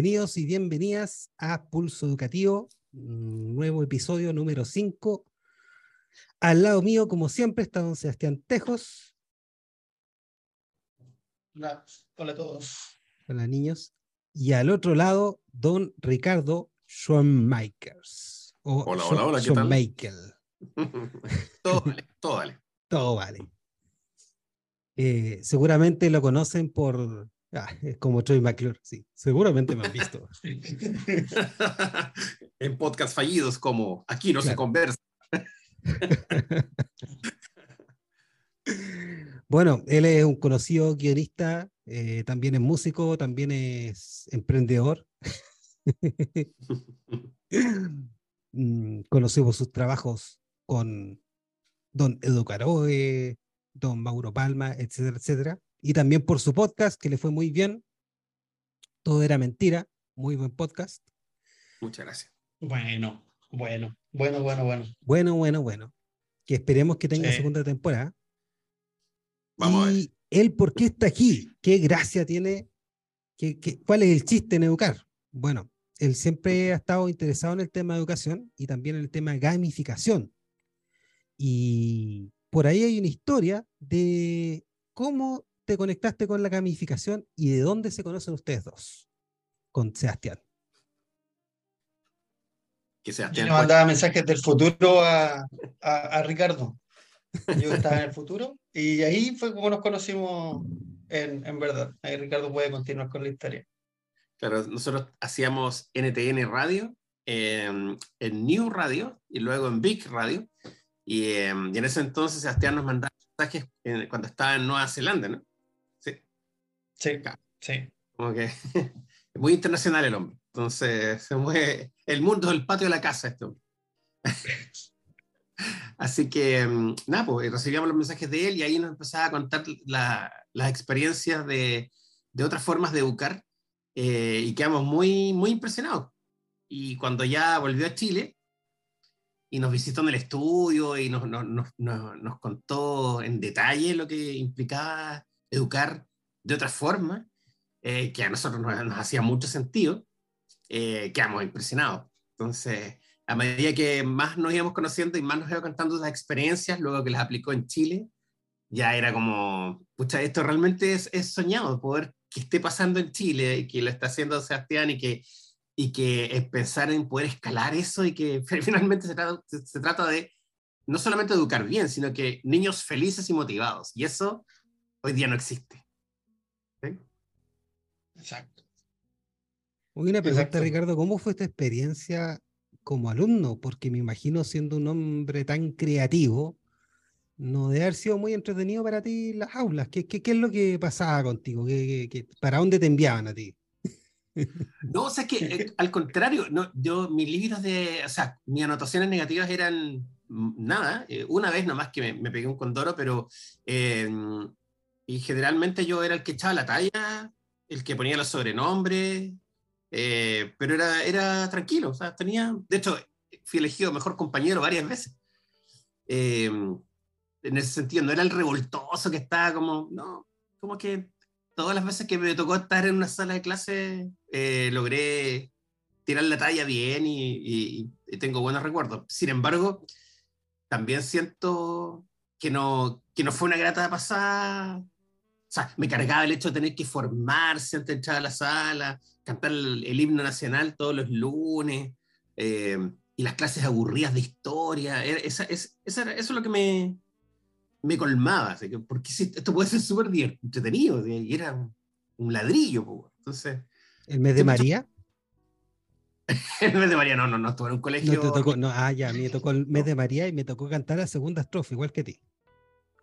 Bienvenidos y bienvenidas a Pulso Educativo, nuevo episodio número 5. Al lado mío, como siempre, está don Sebastián Tejos. Hola, hola a todos. Hola, niños. Y al otro lado, don Ricardo Schoenmakers. hola, hola, hola, ¿qué tal? todo vale, todo vale. Todo vale. Eh, seguramente lo conocen por Ah, es como Troy McClure, sí. Seguramente me han visto. en podcast fallidos como Aquí no se conversa. bueno, él es un conocido guionista, eh, también es músico, también es emprendedor. Mm, conocemos sus trabajos con Don Edu Caroe, Don Mauro Palma, etcétera, etcétera y también por su podcast, que le fue muy bien. Todo era mentira, muy buen podcast. Muchas gracias. Bueno, bueno, bueno, bueno, bueno. Bueno, bueno, bueno. Que esperemos que tenga segunda temporada. Vamos y él, ¿por qué está aquí? ¿Qué gracia tiene? ¿Qué, qué, cuál es el chiste en educar? Bueno, él siempre ha estado interesado en el tema de educación y también en el tema de gamificación. Y por ahí hay una historia de cómo te conectaste con la gamificación y de dónde se conocen ustedes dos con Sebastián. Que Sebastián Yo le mandaba mensajes del futuro a, a, Ricardo. Yo estaba en el futuro y ahí fue como nos conocimos en, en verdad. Ahí Ricardo puede continuar con la historia. Claro, nosotros hacíamos NTN Radio, en New Radio y luego en Big Radio. Y, y, en ese entonces Sebastián nos mandaba mensajes cuando estaba en Nueva Zelanda, ¿no? Sí, sí. Como que muy internacional el hombre. Entonces se mueve el mundo del patio de la casa este hombre. Así que, mm, nada, pues recibíamos los mensajes de él y ahí nos empezaba a contar las experiencias de, de, otras formas de educar eh, y quedamos muy, muy impresionados. Y cuando ya volvió a Chile y nos visitó en el estudio y nos, nos, nos, nos contó en detalle lo que implicaba educar de otra forma, eh, que a nosotros nos, hacía mucho sentido, eh, quedamos impresionados. Entonces, a medida que más nos íbamos conociendo y más nos iba contando las experiencias, luego que las aplicó en Chile, ya era como, pucha, esto realmente es, es soñado, poder que esté pasando en Chile y que lo está haciendo Sebastián y que, y que pensar en poder escalar eso y que finalmente se trata, se trata de no solamente educar bien, sino que niños felices y motivados. Y eso hoy día no existe. Exacto. Una pregunta, Ricardo, ¿cómo fue esta experiencia como alumno? Porque me imagino siendo un hombre tan creativo, no debe haber sido muy entretenido para ti las aulas. ¿Qué, qué, qué es lo que pasaba contigo? ¿Qué, para dónde te enviaban a ti? No, o sea, que eh, al contrario, no, yo, mis libros de, o sea, mis anotaciones negativas eran nada, eh, una vez nomás que me, pegué un condoro, pero, eh, y generalmente yo era el que echaba la talla el que ponía los sobrenombres, eh, pero era, era tranquilo, o sea, tenía, de hecho, fui elegido mejor compañero varias veces. Eh, en ese sentido, no era el revoltoso que estaba como, no, como que todas las veces que me tocó estar en una sala de clase, eh, logré tirar la talla bien y, tengo buenos recuerdos. Sin embargo, también siento que no, que no fue una grata pasada o sea, me cargaba el hecho de tener que formarse antes de entrar a la sala, cantar el, himno nacional todos los lunes, eh, y las clases aburridas de historia. Esa, es, eso es lo que me, me colmaba, así que, porque esto puede ser súper entretenido, y era un, ladrillo. Entonces, ¿El mes de María? el mes de María, no, no, no, estuve en un colegio. No te tocó, no, ah, ya, me tocó el mes de María y me tocó cantar la segunda estrofa, igual que ti.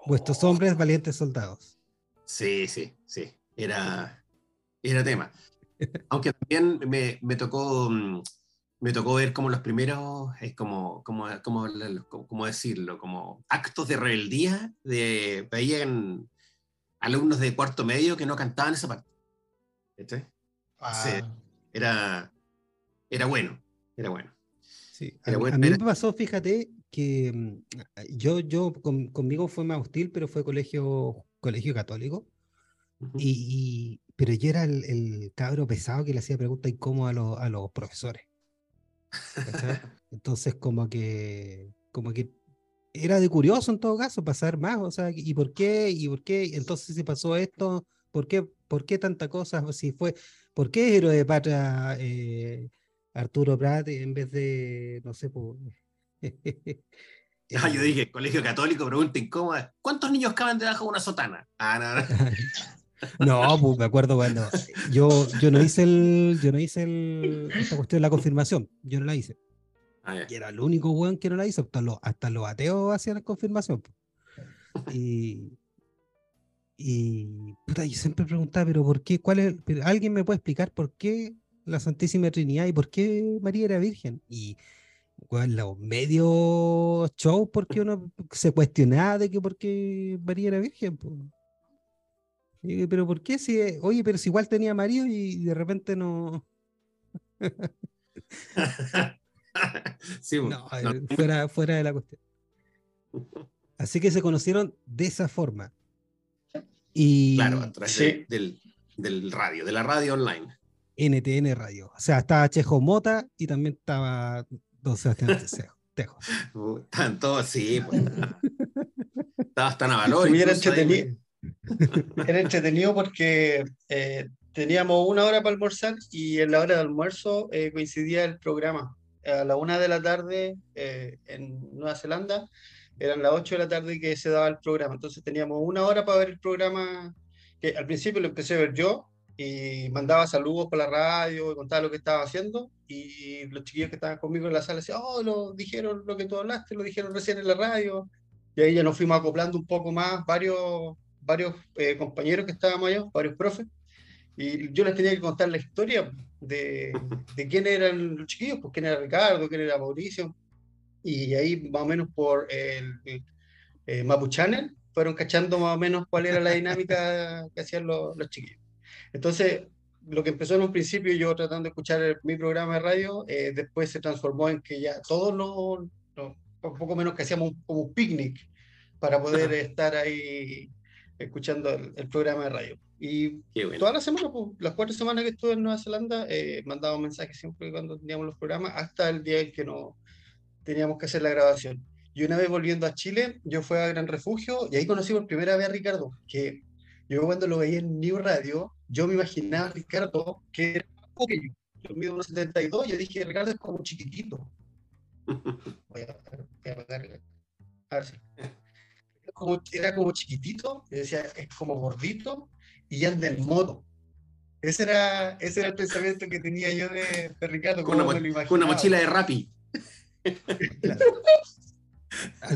Vuestros oh. hombres valientes soldados. Sí, sí, sí. Era, era tema. Aunque también me, me tocó mm, me tocó ver como los primeros, es como, como, como, como, decirlo, como actos de rebeldía, de, veían alumnos de cuarto medio que no cantaban esa parte. Ah. era, era bueno, era bueno. Sí, a, mí me pasó, fíjate, que mm, yo, yo conmigo fue más hostil, pero fue colegio colegio católico. y, pero yo era el, cabro pesado que le hacía preguntas incómodas a, a los profesores. Entonces, como que, como que era de curioso en todo caso pasar más, o sea, ¿y por qué? ¿Y por qué? Entonces, si pasó esto, ¿por qué, por qué tanta cosa? Si fue, ¿por qué héroe de patria eh, Arturo Prat en vez de, no sé, pues... Ah, yo dije, colegio católico, pregunta incómoda. ¿Cuántos niños caben debajo de una sotana? Ah, no, no. no pues me acuerdo cuando yo, yo no hice el, yo no hice el, esta cuestión de la confirmación, yo no la hice. Ah, y era el único weón que no la hizo, hasta los, hasta los ateos hacían la confirmación. Y, y puta, yo siempre preguntaba, pero ¿por qué? ¿Cuál es? ¿Alguien me puede explicar por qué la Santísima Trinidad y por qué María era virgen? Y los medios show, porque uno se cuestionaba de que por qué María era virgen. pero ¿por qué si, oye, pero si igual tenía marido y de repente no. no, eh, Fuera, fuera de la cuestión. Así que se conocieron de esa forma. Y, claro, a través del, del, radio, de la radio online. NTN Radio. O sea, estaba Chejo Mota y también estaba Don Sebastián Tejo. Están todos, sí. Pues, Estabas tan a valor. Era entretenido. era entretenido porque eh, teníamos una hora para almorzar y en la hora de almuerzo eh, coincidía el programa a la una de la tarde eh, en Nueva Zelanda, eran las ocho de la tarde que se daba el programa. Entonces teníamos una hora para ver el programa, que al principio lo empecé a ver yo y mandaba saludos por la radio y contaba lo que estaba haciendo y los chiquillos que estaban conmigo en la sala decían, oh, lo dijeron lo que tú hablaste, lo dijeron recién en la radio. Y ahí ya nos fuimos acoplando un poco más varios, varios eh, compañeros que estábamos allá, varios profes. Y yo les tenía que contar la historia de, de quién eran los chiquillos, pues quién era Ricardo, quién era Mauricio. Y ahí más o menos por el, eh, Mapuchanen fueron cachando más o menos cuál era la dinámica que hacían los, los, chiquillos. Entonces, lo que empezó en un principio, yo tratando de escuchar mi programa de radio, eh, después se transformó en que ya todos los, un poco menos que hacíamos como un picnic para poder estar ahí escuchando el, programa de radio. Y toda la semana, pues, las cuatro semanas que estuve en Nueva Zelanda, eh, mandaba mensajes siempre cuando teníamos los programas, hasta el día en que no teníamos que hacer la grabación. Y una vez volviendo a Chile, yo fui a Gran Refugio y ahí conocí por primera vez a Ricardo, que yo cuando lo veía en New Radio, yo me imaginaba a Ricardo que era pequeño. Yo mido 1,72 y yo dije, Ricardo es como chiquitito. Voy a, voy a, a ver si como, era como chiquitito, decía, es como gordito y anda en moto. Ese era, ese era el pensamiento que tenía yo de, Ricardo. Con una, mochila de Rappi.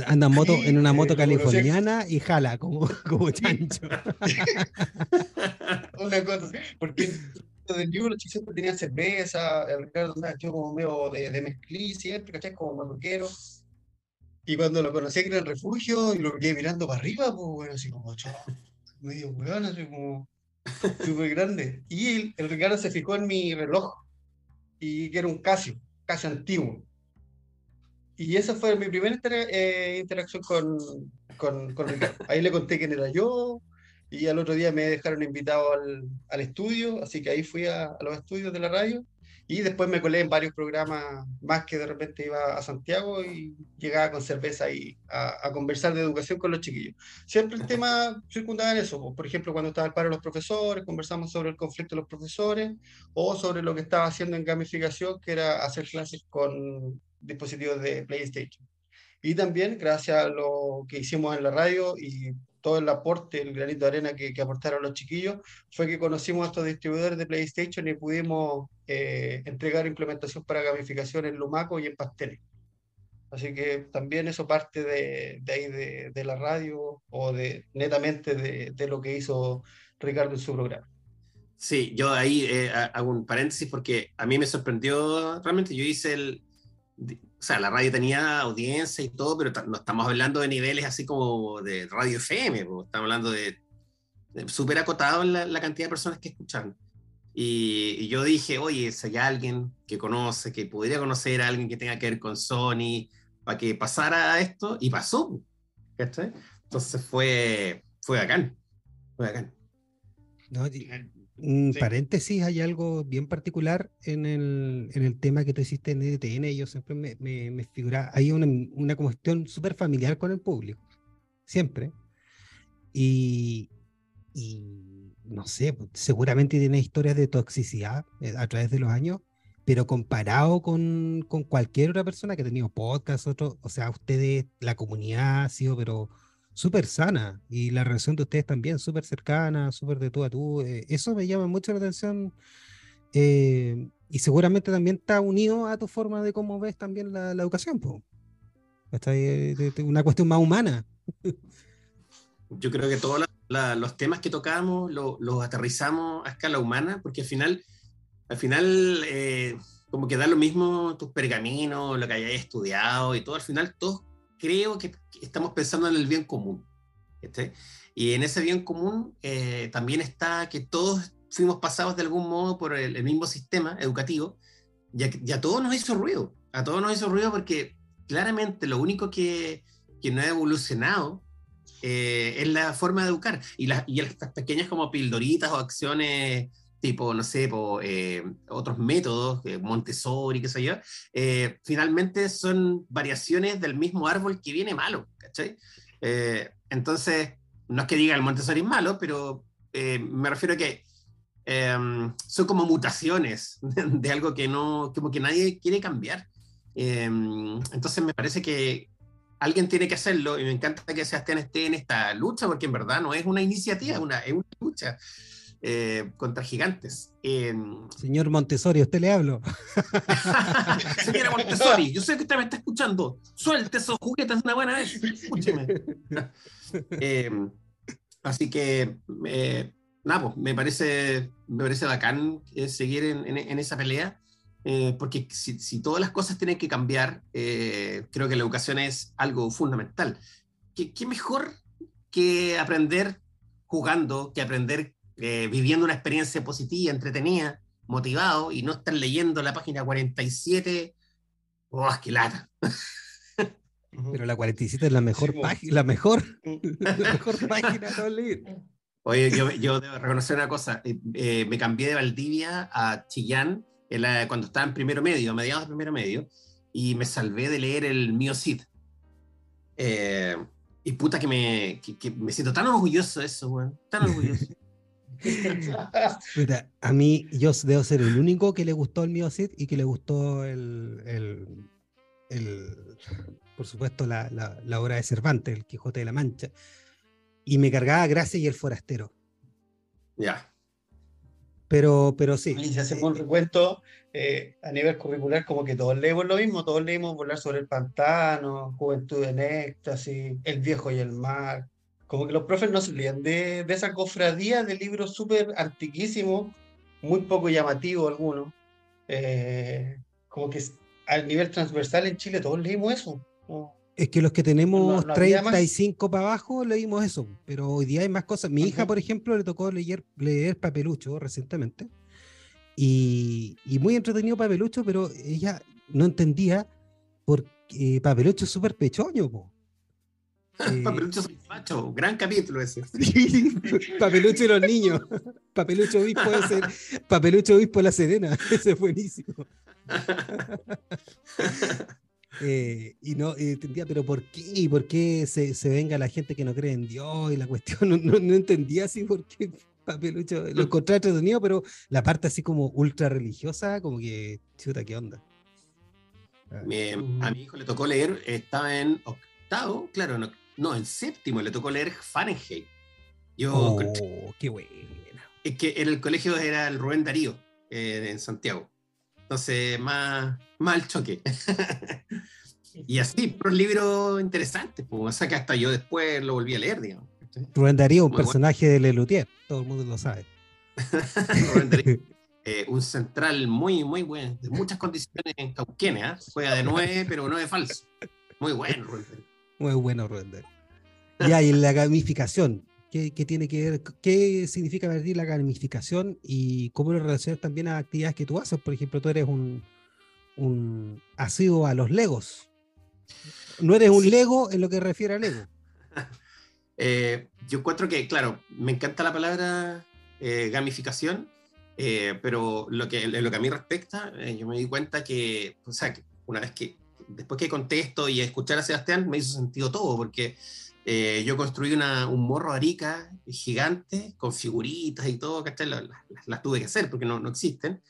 Anda en, moto, en una moto californiana y jala como, como chancho. una cosa, porque de libro chicos tenían cerveza, el Ricardo yo como medio de, de mezclí siempre, ¿cachai? Como maluquero. Y cuando lo conocí en el refugio y lo vi mirando para arriba, pues bueno, así como, medio weón, así como súper grande. Y el, el, Ricardo se fijó en mi reloj, y que era un Casio, Casio antiguo. Y esa fue mi primera eh, interacción con, con, con, Ricardo. Ahí le conté quién era yo, y al otro día me dejaron invitado al, al estudio, así que ahí fui a, a los estudios de la radio y después me colé en varios programas más que de repente iba a Santiago y llegaba con cerveza y a, conversar de educación con los chiquillos. Siempre el tema circundaba en eso. Por ejemplo, cuando estaba el paro de los profesores, conversamos sobre el conflicto de los profesores o sobre lo que estaba haciendo en gamificación, que era hacer clases con dispositivos de PlayStation. Y también, gracias a lo que hicimos en la radio y todo el aporte, el granito de arena que, que, aportaron los chiquillos, fue que conocimos a estos distribuidores de PlayStation y pudimos eh, entregar implementación para gamificación en Lumaco y en Pasteles. Así que también eso parte de, de ahí de, de, la radio o de netamente de, de, lo que hizo Ricardo en su programa. Sí, yo ahí eh, hago un paréntesis porque a mí me sorprendió, realmente yo hice el, o sea, la radio tenía audiencia y todo, pero no estamos hablando de niveles así como de radio FM, estamos hablando de, súper acotado la, la, cantidad de personas que escuchan. Y, yo dije, oye, si hay alguien que conoce, que podría conocer a alguien que tenga que ver con Sony, para que pasara esto, y pasó. Entonces fue, fue bacán, fue bacán. Un paréntesis, hay algo bien particular en el, en el tema que tú hiciste en EDTN. Yo siempre me, me, figura, hay una, una cuestión súper familiar con el público, siempre. Y, y no sé, pues, seguramente tiene historias de toxicidad eh, a través de los años, pero comparado con, con cualquier otra persona que ha tenido podcast, otro, o sea, ustedes, la comunidad ha sido, pero súper sana y la relación de ustedes también súper cercana, súper de tú a tú. Eh, eso me llama mucho la atención eh, y seguramente también está unido a tu forma de cómo ves también la, educación. pues Está una cuestión más humana. Yo creo que todos los temas que tocamos los aterrizamos a escala humana porque al final al final, eh, como que da lo mismo tus pergaminos, lo que hayas estudiado y todo, al final todos creo que estamos pensando en el bien común. Y en ese bien común eh, también está que todos fuimos pasados de algún modo por el, mismo sistema educativo y a, todos nos hizo ruido, a todos nos hizo ruido porque claramente lo único que, que no ha evolucionado eh, es la forma de educar y, las y estas pequeñas como pildoritas o acciones tipo, no sé, eh, otros métodos, eh, Montessori, qué sé yo, eh, finalmente son variaciones del mismo árbol que viene malo, ¿cachai? entonces, no es que diga el Montessori es malo, pero me refiero a que em, son como mutaciones de, algo que no, como que nadie quiere cambiar. Em, entonces me parece que alguien tiene que hacerlo y me encanta que Sebastián esté en esta lucha porque en verdad no es una iniciativa, una, es una lucha. Eh, contra gigantes. Señor Montessori, usted le hablo. Señora Montessori, yo sé que usted me está escuchando. Suelte esos juguetes una buena vez. Escúcheme. Em, así que, eh, nada, pues, me parece, me parece bacán eh, seguir en, esa pelea. porque si, todas las cosas tienen que cambiar, creo que la educación es algo fundamental. ¿Qué, ¿Qué, mejor que aprender jugando, que aprender eh, viviendo una experiencia positiva, entretenida, motivado y no estar leyendo la página 47. ¡Oh, qué lata! Pero la 47 es la mejor página, la mejor, la mejor página de Oye, yo, yo, debo reconocer una cosa. Eh, eh, me cambié de Valdivia a Chillán cuando estaba en primero medio, a mediados de primero medio, y me salvé de leer el Mío Cid. y puta que me, que, me siento tan orgulloso de eso, weón. Tan orgulloso. a mí, yo debo ser el único que le gustó el Mio y que le gustó el, el, por supuesto, la, la, obra de Cervantes, El Quijote de la Mancha. Y me cargaba Gracia y el Forastero. Ya. Pero, pero sí. Y si hacemos un recuento eh, a nivel curricular, como que todos leemos lo mismo, todos leímos Volar sobre el Pantano, Juventud en Éxtasis, El Viejo y el Mar, como que los profes no salían de, de esa cofradía de libros súper antiquísimos, muy poco llamativos algunos. Eh, como que al nivel transversal en Chile todos leímos eso. Es que los que tenemos 35 para abajo leímos eso, pero hoy día hay más cosas. Mi hija, por ejemplo, le tocó leer, leer Papelucho recientemente. Y, y, muy entretenido Papelucho, pero ella no entendía porque Papelucho es súper pechoño. Po. Papelucho soy macho, gran capítulo ese. Papelucho y los niños. Papelucho obispo ese. Papelucho obispo la Serena. Ese es buenísimo. Eh, y no entendía, pero ¿por qué? ¿Por qué se, se, venga la gente que no cree en Dios? Y la cuestión, no, no, entendía así por qué Papelucho lo encontré entretenido, pero la parte así como ultra religiosa, como que, chuta, ¿qué onda? a mi hijo le tocó leer, estaba en octavo, claro, no, no, en séptimo le tocó leer Fahrenheit. Yo, oh, qué bueno. Es que en el colegio era el Rubén Darío, eh, en Santiago. Entonces, más, mal choque. y así, por libros interesantes, pues, o sea que hasta yo después lo volví a leer, digamos. Rubén Darío, un personaje de Lelutier, todo el mundo lo sabe. Rubén Darío, eh, un central muy, muy bueno, de muchas condiciones en Cauquenes, ¿eh? juega de nueve, pero no de falso. Muy bueno, Rubén Darío. Muy bueno, Rubén. Ya, y la gamificación. ¿Qué, tiene que ver? ¿Qué significa ver la gamificación y cómo lo relacionas también a actividades que tú haces? Por ejemplo, tú eres un, un asiduo a los Legos. No eres un Lego en lo que refiere a Lego. Eh, yo encuentro que, claro, me encanta la palabra eh, gamificación, eh, pero lo que, lo que a mí respecta, yo me di cuenta que, o sea, que una vez que, después que contesto y escuchar a Sebastián, me hizo sentido todo, porque yo construí una, un morro arica gigante, con figuritas y todo, que las, las, tuve que hacer porque no, no existen.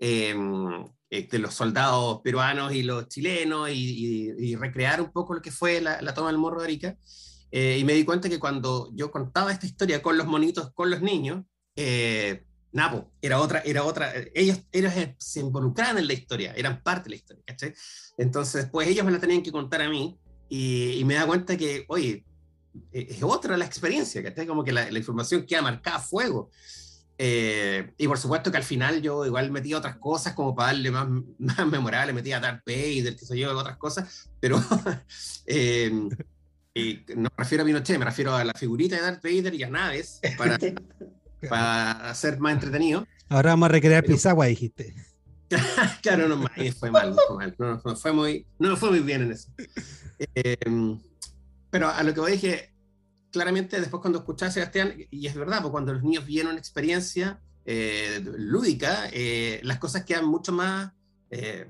de los soldados peruanos y los chilenos y, recrear un poco lo que fue la, la toma del Morro de Arica. Eh, y me di cuenta que cuando yo contaba esta historia con los monitos, con los niños, eh, Napo, era otra, era otra, ellos, ellos se involucraban en la historia, eran parte de la historia, ¿cachai? Entonces, pues ellos me la tenían que contar a mí y, me da cuenta que, oye, e, es otra la experiencia, ¿cachai? Como que la, la información queda marcada a fuego. Eh, y por supuesto que al final yo igual metía otras cosas como para darle más, más memorable, metía Darth Vader, que sé yo, otras cosas, pero eh, y no me refiero a Pinochet, me refiero a la figurita de Darth Vader y a naves para, para hacer más entretenido. Ahora vamos a recrear Pisagua, dijiste. claro, no, fue mal, fue mal. No, no, fue muy, no fue muy bien en eso. Em, pero a lo que voy dije, claramente después cuando escuché a Sebastián, y es verdad, porque cuando los niños vienen una experiencia eh, lúdica, eh, las cosas quedan mucho más eh,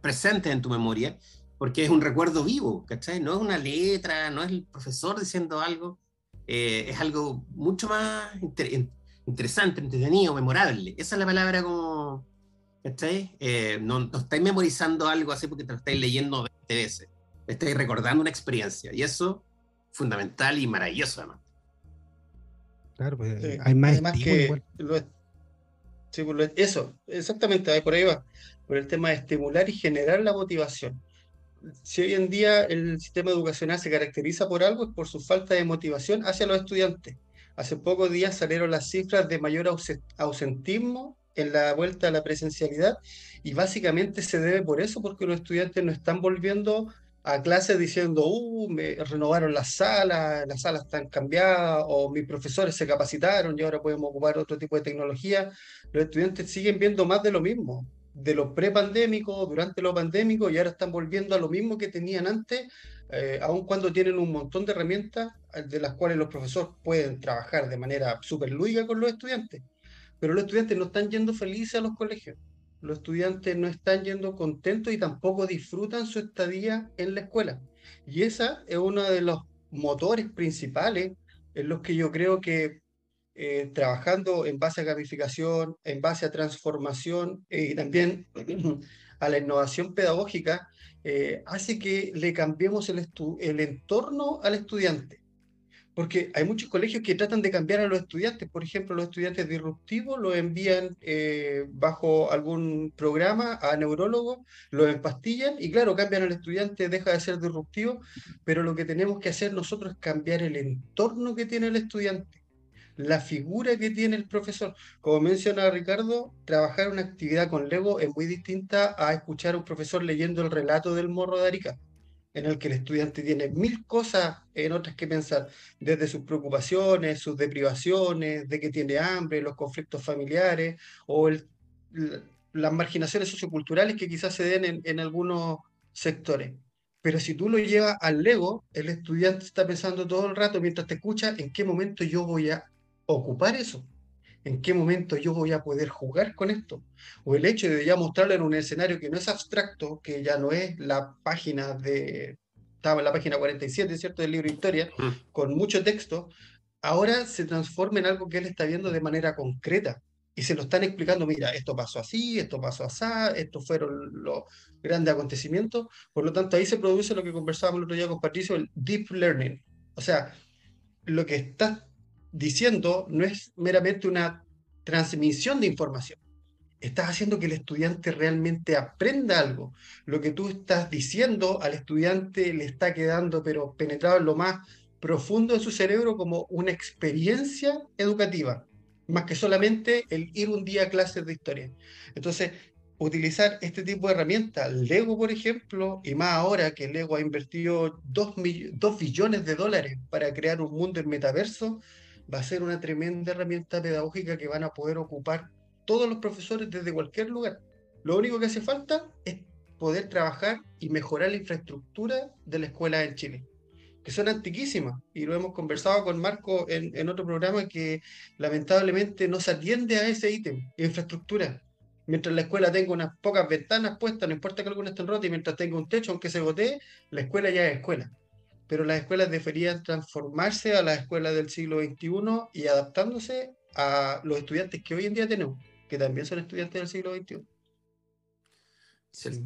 presentes en tu memoria porque es un recuerdo vivo, ¿cachai? No es una letra, no es el profesor diciendo algo, eh, es algo mucho más interesante, entretenido, memorable. Esa es la palabra como, ¿cachai? Eh, no, no, estáis memorizando algo así porque te lo estáis leyendo 20 veces, estáis recordando una experiencia, y eso fundamental y maravilloso además. Claro, pues hay más además que sí, pues, eso, exactamente, por ahí va, por el tema de estimular y generar la motivación si hoy en día el sistema educacional se caracteriza por algo, es por su falta de motivación hacia los estudiantes. Hace pocos días salieron las cifras de mayor ausentismo en la vuelta a la presencialidad y básicamente se debe por eso, porque los estudiantes no están volviendo a clases diciendo, uh, me renovaron las salas, las salas están cambiadas, o mis profesores se capacitaron y ahora podemos ocupar otro tipo de tecnología. Los estudiantes siguen viendo más de lo mismo de lo prepandémico, durante lo pandémico, y ahora están volviendo a lo mismo que tenían antes, eh, aun cuando tienen un montón de herramientas eh, de las cuales los profesores pueden trabajar de manera súper lúdica con los estudiantes. Pero los estudiantes no están yendo felices a los colegios. Los estudiantes no están yendo contentos y tampoco disfrutan su estadía en la escuela. Y esa es uno de los motores principales en los que yo creo que eh, trabajando en base a gamificación, en base a transformación eh, y también a la innovación pedagógica, eh, hace que le cambiemos el, el entorno al estudiante. Porque hay muchos colegios que tratan de cambiar a los estudiantes. Por ejemplo, los estudiantes disruptivos los envían bajo algún programa a neurólogos, los empastillan y claro, cambian al estudiante, deja de ser disruptivo, pero lo que tenemos que hacer nosotros es cambiar el entorno que tiene el estudiante la figura que tiene el profesor. Como menciona Ricardo, trabajar una actividad con Lego es muy distinta a escuchar a un profesor leyendo el relato del morro de Arica, en el que el estudiante tiene mil cosas en otras que pensar, desde sus preocupaciones, sus deprivaciones, de que tiene hambre, los conflictos familiares o las marginaciones socioculturales que quizás se den en, en algunos sectores. Pero si tú lo llevas al Lego, el estudiante está pensando todo el rato mientras te escucha en qué momento yo voy a ocupar eso. ¿En qué momento yo voy a poder jugar con esto? O el hecho de ya mostrarlo en un escenario que no es abstracto, que ya no es la página de, estaba en la página 47, ¿cierto?, del libro de historia, mm. con mucho texto, ahora se transforma en algo que él está viendo de manera concreta. Y se lo están explicando, mira, esto pasó así, esto pasó así, estos fueron los grandes acontecimientos. Por lo tanto, ahí se produce lo que conversábamos el otro día con Patricio, el deep learning. O sea, lo que está diciendo no es meramente una transmisión de información. Estás haciendo que el estudiante realmente aprenda algo. Lo que tú estás diciendo al estudiante le está quedando, pero penetrado en lo más profundo de su cerebro como una experiencia educativa, más que solamente el ir un día a clases de historia. Entonces, utilizar este tipo de herramientas, Lego, por ejemplo, y más ahora que Lego ha invertido 2 billones de dólares para crear un mundo en metaverso, va a ser una tremenda herramienta pedagógica que van a poder ocupar todos los profesores desde cualquier lugar. Lo único que hace falta es poder trabajar y mejorar la infraestructura de la escuela en Chile. que son antiquísimas. Y lo hemos conversado con Marco en, otro programa que lamentablemente no se atiende a ese ítem, infraestructura. Mientras la escuela tenga unas pocas ventanas puestas, no importa que alguna estén rotas, y mientras tenga un techo, aunque se gotee, la escuela ya es escuela. Pero las escuelas deberían transformarse a las escuelas del siglo XXI y adaptándose a los estudiantes que hoy en día tenemos, que también son estudiantes del siglo XXI.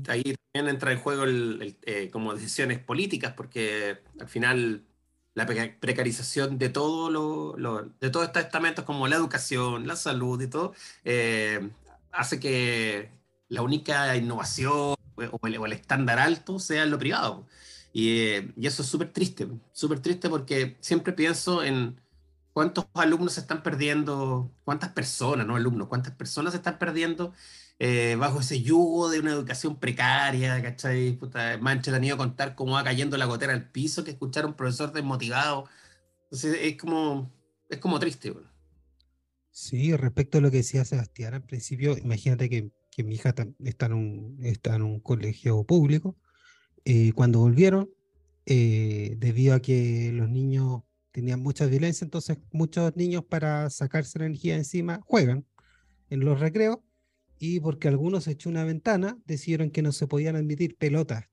Ahí también entra en juego el, eh, como decisiones políticas, porque al final la precarización de todo lo, de todos estos estamentos como la educación, la salud y todo, eh, hace que la única innovación o el, estándar alto sea lo privado. Y, eh, y eso es súper triste, súper triste porque siempre pienso en cuántos alumnos se están perdiendo, cuántas personas, no alumnos, cuántas personas se están perdiendo eh, bajo ese yugo de una educación precaria, ¿cachai? Puta, más entretenido contar cómo va cayendo la gotera al piso que escuchar a un profesor desmotivado. Entonces es como, es como triste. Sí, respecto a lo que decía Sebastián al principio, imagínate que, que mi hija está en, un, está en un colegio público. Eh, cuando volvieron, eh, debido a que los niños tenían mucha violencia, entonces muchos niños para sacarse la energía encima juegan en los recreos y porque algunos echó una ventana, decidieron que no se podían admitir pelotas.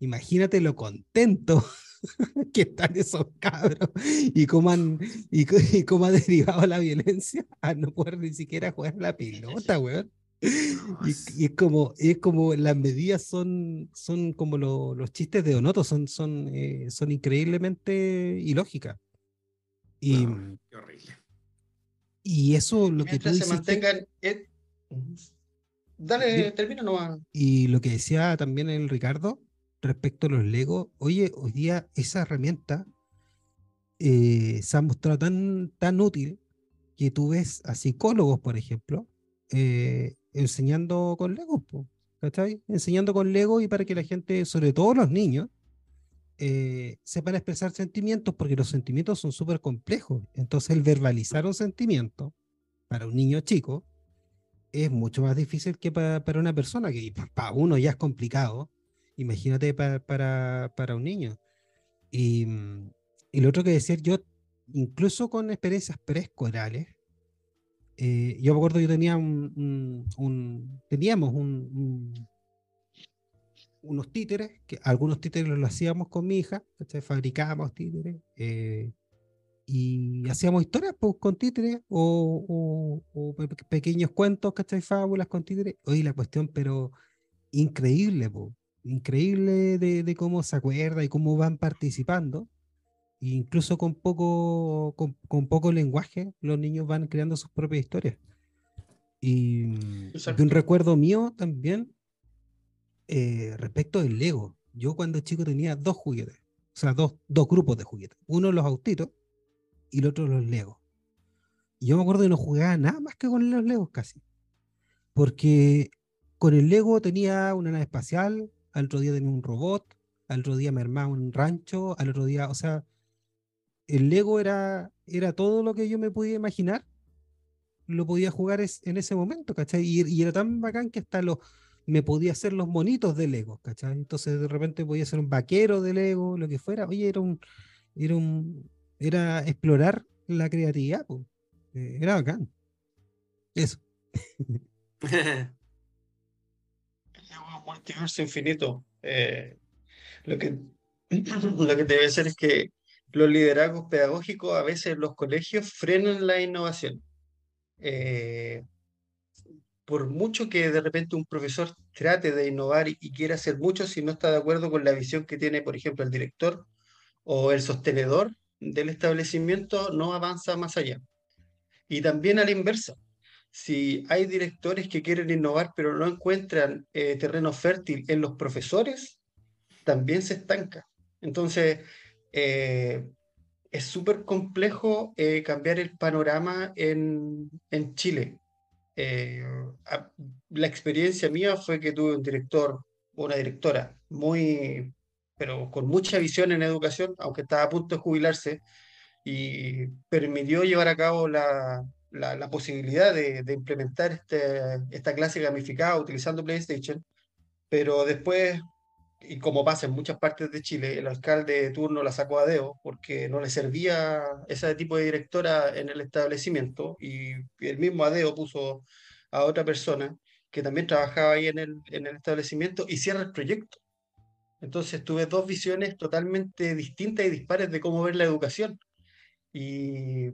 Imagínate lo contento que están esos cabros y cómo, han, y, cómo ha derivado la violencia a no poder ni siquiera jugar la pelota, weón. Y, es como, es como las medidas son, son como los chistes de Onoto, son, son, eh, son increíblemente ilógicas. Y, qué horrible. Y eso lo que tú se mantengan, Dale, termina nomás. Y lo que decía también el Ricardo respecto a los Legos, oye, hoy día esa herramienta eh, se ha mostrado tan, tan útil que tú ves a psicólogos, por ejemplo, eh, enseñando con Legos, ¿cachai? Enseñando con Lego y para que la gente, sobre todo los niños, eh, sepan expresar sentimientos, porque los sentimientos son súper complejos. Entonces, el verbalizar un sentimiento para un niño chico es mucho más difícil que para, para una persona, que para uno ya es complicado, imagínate para, para, para un niño. Y, y, lo otro que decir, yo, incluso con experiencias preescolares, eh, yo me acuerdo yo tenía un, un, teníamos un, unos títeres, que algunos títeres los hacíamos con mi hija, fabricábamos títeres, eh, y hacíamos historias pues, con títeres o, o, pequeños cuentos, ¿cachai? Fábulas con títeres. Oye, la cuestión, pero increíble, pues, increíble de, de, cómo se acuerda y cómo van participando. Incluso con poco, con, con, poco lenguaje, los niños van creando sus propias historias. Y de un recuerdo mío también, eh, respecto del Lego. Yo cuando chico tenía dos juguetes, o sea, dos, dos grupos de juguetes. Uno los autitos y el otro los Legos. Y yo me acuerdo que no jugaba nada más que con los Legos casi. Porque con el Lego tenía una nave espacial, al otro día tenía un robot, al otro día me armaba un rancho, al otro día, o sea, el Lego era, era todo lo que yo me podía imaginar, lo podía jugar en ese momento, ¿cachai? Y, era tan bacán que hasta los, me podía hacer los monitos de Lego, ¿cachai? Entonces de repente podía ser un vaquero de Lego, lo que fuera. Oye, era un, era un, era explorar la creatividad, eh, era bacán. Eso. multiverso infinito. Eh, lo, que, lo que debe ser es que los liderazgos pedagógicos a veces los colegios frenan la innovación. Eh, por mucho que de repente un profesor trate de innovar y, quiera hacer mucho, si no está de acuerdo con la visión que tiene, por ejemplo, el director o el sostenedor, del establecimiento no avanza más allá. Y también a la inversa, si hay directores que quieren innovar pero no encuentran eh, terreno fértil en los profesores, también se estanca. Entonces, eh, es súper complejo eh, cambiar el panorama en, en Chile. la experiencia mía fue que tuve un director, una directora muy pero con mucha visión en educación, aunque estaba a punto de jubilarse, y permitió llevar a cabo la, la, posibilidad de, de implementar este, esta clase gamificada utilizando PlayStation, pero después y como pasa en muchas partes de Chile, el alcalde de turno la sacó a Deo porque no le servía ese tipo de directora en el establecimiento y el mismo Adeo puso a otra persona que también trabajaba ahí en el, en el establecimiento y cierra el proyecto. Entonces tuve dos visiones totalmente distintas y dispares de cómo ver la educación. Y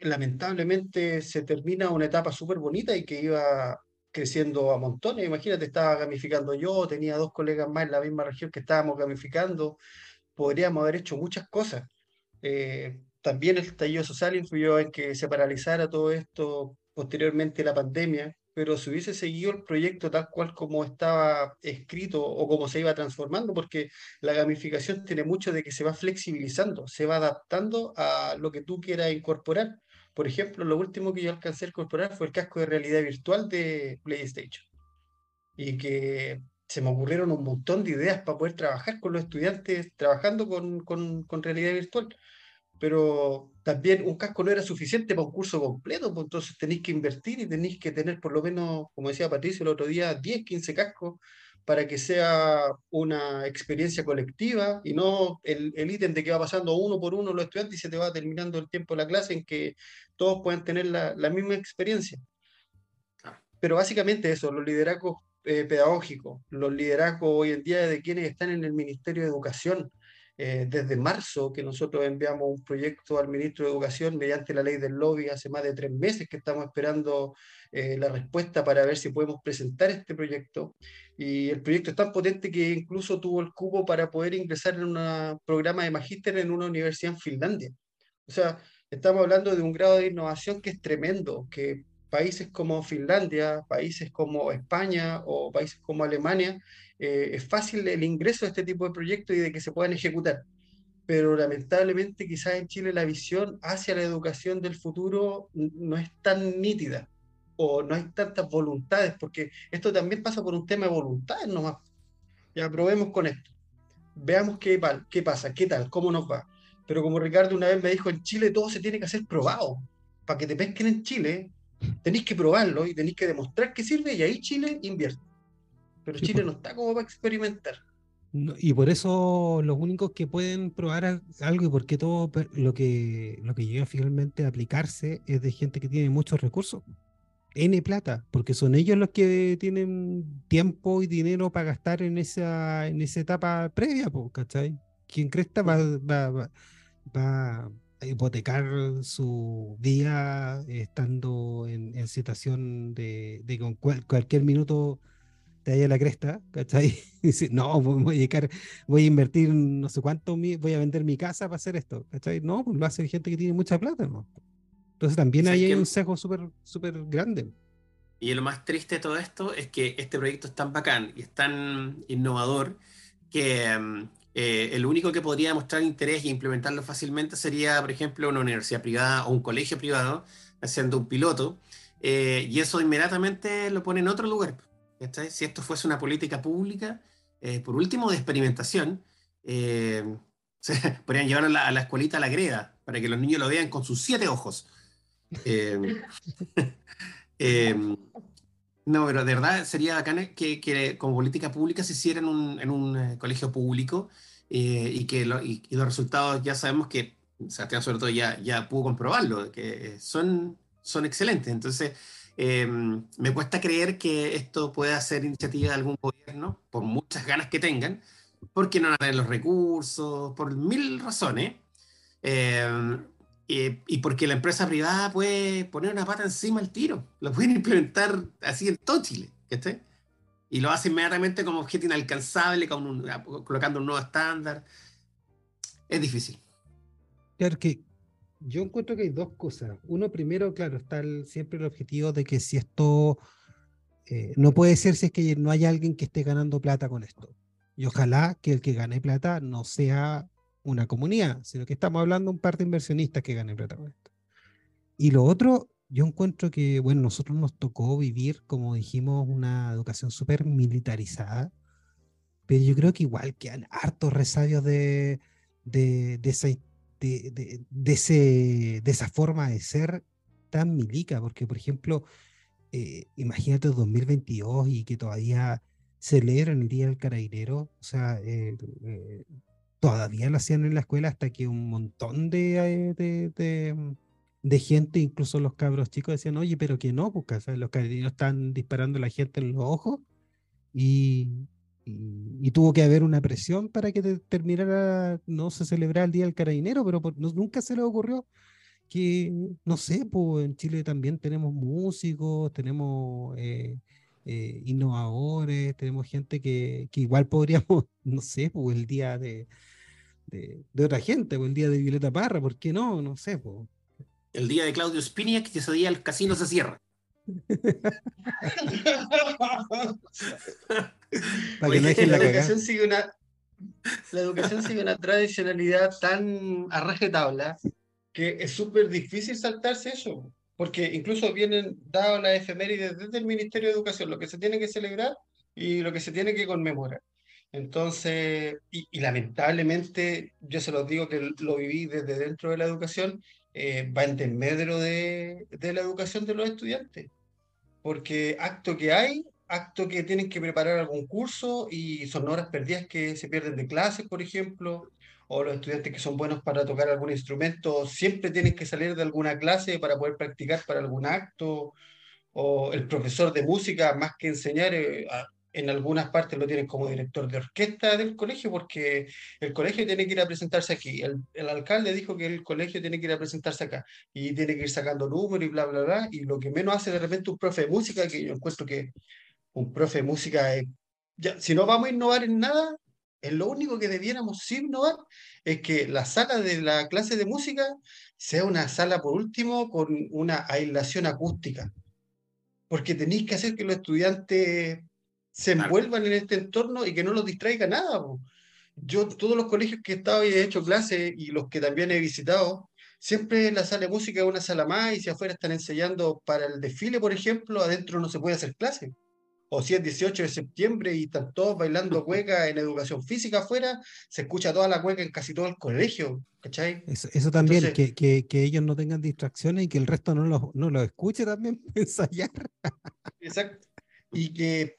lamentablemente se termina una etapa súper bonita y que iba creciendo a montones. Imagínate, estaba gamificando yo, tenía dos colegas más en la misma región que estábamos gamificando. Podríamos haber hecho muchas cosas. Eh, también el estallido social influyó en que se paralizara todo esto posteriormente la pandemia, pero si hubiese seguido el proyecto tal cual como estaba escrito o como se iba transformando, porque la gamificación tiene mucho de que se va flexibilizando, se va adaptando a lo que tú quieras incorporar. Por ejemplo, lo último que yo alcancé a incorporar fue el casco de realidad virtual de PlayStation. Y que se me ocurrieron un montón de ideas para poder trabajar con los estudiantes trabajando con, con, con realidad virtual. Pero también un casco no era suficiente para un curso completo, pues entonces tenéis que invertir y tenéis que tener por lo menos, como decía Patricio el otro día, 10, 15 cascos para que sea una experiencia colectiva y no el, el ítem de que va pasando uno por uno los estudiantes y se te va terminando el tiempo de la clase en que todos puedan tener la, la misma experiencia. Pero básicamente eso, los liderazgos eh, pedagógicos, los liderazgos hoy en día de quienes están en el Ministerio de Educación, eh, desde marzo que nosotros enviamos un proyecto al ministro de Educación mediante la ley del lobby hace más de tres meses que estamos esperando eh, la respuesta para ver si podemos presentar este proyecto. Y el proyecto es tan potente que incluso tuvo el cubo para poder ingresar en un programa de magíster en una universidad en Finlandia. O sea, estamos hablando de un grado de innovación que es tremendo, que países como Finlandia, países como España o países como Alemania eh, es fácil el ingreso a este tipo de proyectos y de que se puedan ejecutar. Pero lamentablemente quizás en Chile la visión hacia la educación del futuro no es tan nítida o no hay tantas voluntades, porque esto también pasa por un tema de voluntades nomás. Ya probemos con esto. Veamos qué, qué pasa, qué tal, cómo nos va. Pero como Ricardo una vez me dijo, en Chile todo se tiene que hacer probado. Para que te pesquen en Chile, tenéis que probarlo y tenéis que demostrar que sirve y ahí Chile invierte pero Chile no está como para experimentar. y por eso los únicos que pueden probar algo y porque todo lo que, lo que llega finalmente a aplicarse es de gente que tiene muchos recursos. N plata, porque son ellos los que tienen tiempo y dinero para gastar en esa, en esa etapa previa, ¿cachai? Quien cresta va, va, va, a hipotecar su día estando en, situación de, de con cualquier minuto te a la cresta, ¿cachai? dice, no, voy a, dedicar, voy a invertir no sé cuánto, voy a vender mi casa para hacer esto, ¿cachai? No, pues lo hace gente que tiene mucha plata, ¿no? Entonces también hay un sesgo súper súper grande. Y lo más triste de todo esto es que este proyecto es tan bacán y es tan innovador que mm, eh, el único que podría mostrar interés e implementarlo fácilmente sería, por ejemplo, una universidad privada o un colegio privado haciendo un piloto. Eh, y eso inmediatamente lo pone en otro lugar. Si esto fuese una política pública, eh, por último, de experimentación, eh, podrían llevarlo a la, escuelita a la greda, para que los niños lo vean con sus siete ojos. Eh, no, pero de verdad sería bacán que, que como política pública se hiciera en un, en un colegio público y que los resultados ya sabemos que Sebastián sobre todo ya, ya pudo comprobarlo, que son, son excelentes. Entonces, Em, me cuesta creer que esto pueda ser iniciativa de algún gobierno, por muchas ganas que tengan, porque no van a tener los recursos, por mil razones, em, y, porque la empresa privada puede poner una pata encima al tiro, lo pueden implementar así en todo Chile, Y lo hace inmediatamente como objeto inalcanzable, colocando un nuevo estándar. Es difícil. Claro que yo encuentro que hay dos cosas. Uno, primero, claro, está siempre el objetivo de que si esto eh, no puede ser si es que no hay alguien que esté ganando plata con esto. Y ojalá que el que gane plata no sea una comunidad, sino que estamos hablando de un par de inversionistas que ganen plata con esto. Y lo otro, yo encuentro que, bueno, nosotros nos tocó vivir, como dijimos, una educación súper militarizada, pero yo creo que igual quedan hartos resabios de, de, de esa de, ese, de esa forma de ser tan milica, porque por ejemplo, eh, imagínate 2022 y que todavía celebran el Día del Carabinero, o sea, eh, eh, todavía lo hacían en la escuela hasta que un montón de, de, de, gente, incluso los cabros chicos, decían, oye, pero que no, porque los carabineros están disparando a la gente en los ojos y, y, tuvo que haber una presión para que terminara, no se celebrara el Día del Carabinero, pero nunca se le ocurrió que, no sé, pues en Chile también tenemos músicos, tenemos eh, eh, innovadores, tenemos gente que, que, igual podríamos, no sé, pues el día de, de, otra gente, pues el día de Violeta Parra, ¿por qué no? No sé, pues. El día de Claudio Spiniak, que ese día el casino se cierra. Para que no la, educación sigue una, la educación sigue una tradicionalidad tan a tabla que es súper difícil saltarse eso, porque incluso vienen dados las efemérides desde el Ministerio de Educación, lo que se tiene que celebrar y lo que se tiene que conmemorar. Entonces, y, lamentablemente, yo se los digo que lo viví desde dentro de la educación, eh, va en desmedro de, de la educación de los estudiantes porque acto que hay, acto que tienen que preparar algún curso y son horas perdidas que se pierden de clases, por ejemplo, o los estudiantes que son buenos para tocar algún instrumento siempre tienen que salir de alguna clase para poder practicar para algún acto, o el profesor de música, más que enseñar, eh, en algunas partes lo tienen como director de orquesta del colegio, porque el colegio tiene que ir a presentarse aquí. El, el, alcalde dijo que el colegio tiene que ir a presentarse acá y tiene que ir sacando números y bla, bla, bla. Y lo que menos hace de repente un profe de música, que yo encuentro que un profe de música, es, ya, si no vamos a innovar en nada, es lo único que debiéramos innovar es que la sala de la clase de música sea una sala, por último, con una aislación acústica. Porque tenéis que hacer que los estudiantes se envuelvan en este entorno y que no los distraiga nada. Yo, todos los colegios que he estado y he hecho clases y los que también he visitado, siempre la sala de música es una sala más y si afuera están enseñando para el desfile, por ejemplo, adentro no se puede hacer clase. O si es 18 de septiembre y están todos bailando cueca en educación física afuera, se escucha toda la cueca en casi todo el colegio, ¿cachai? Eso, también, que, que, que, ellos no tengan distracciones y que el resto no los no lo escuche también, ensayar. Exacto. Y que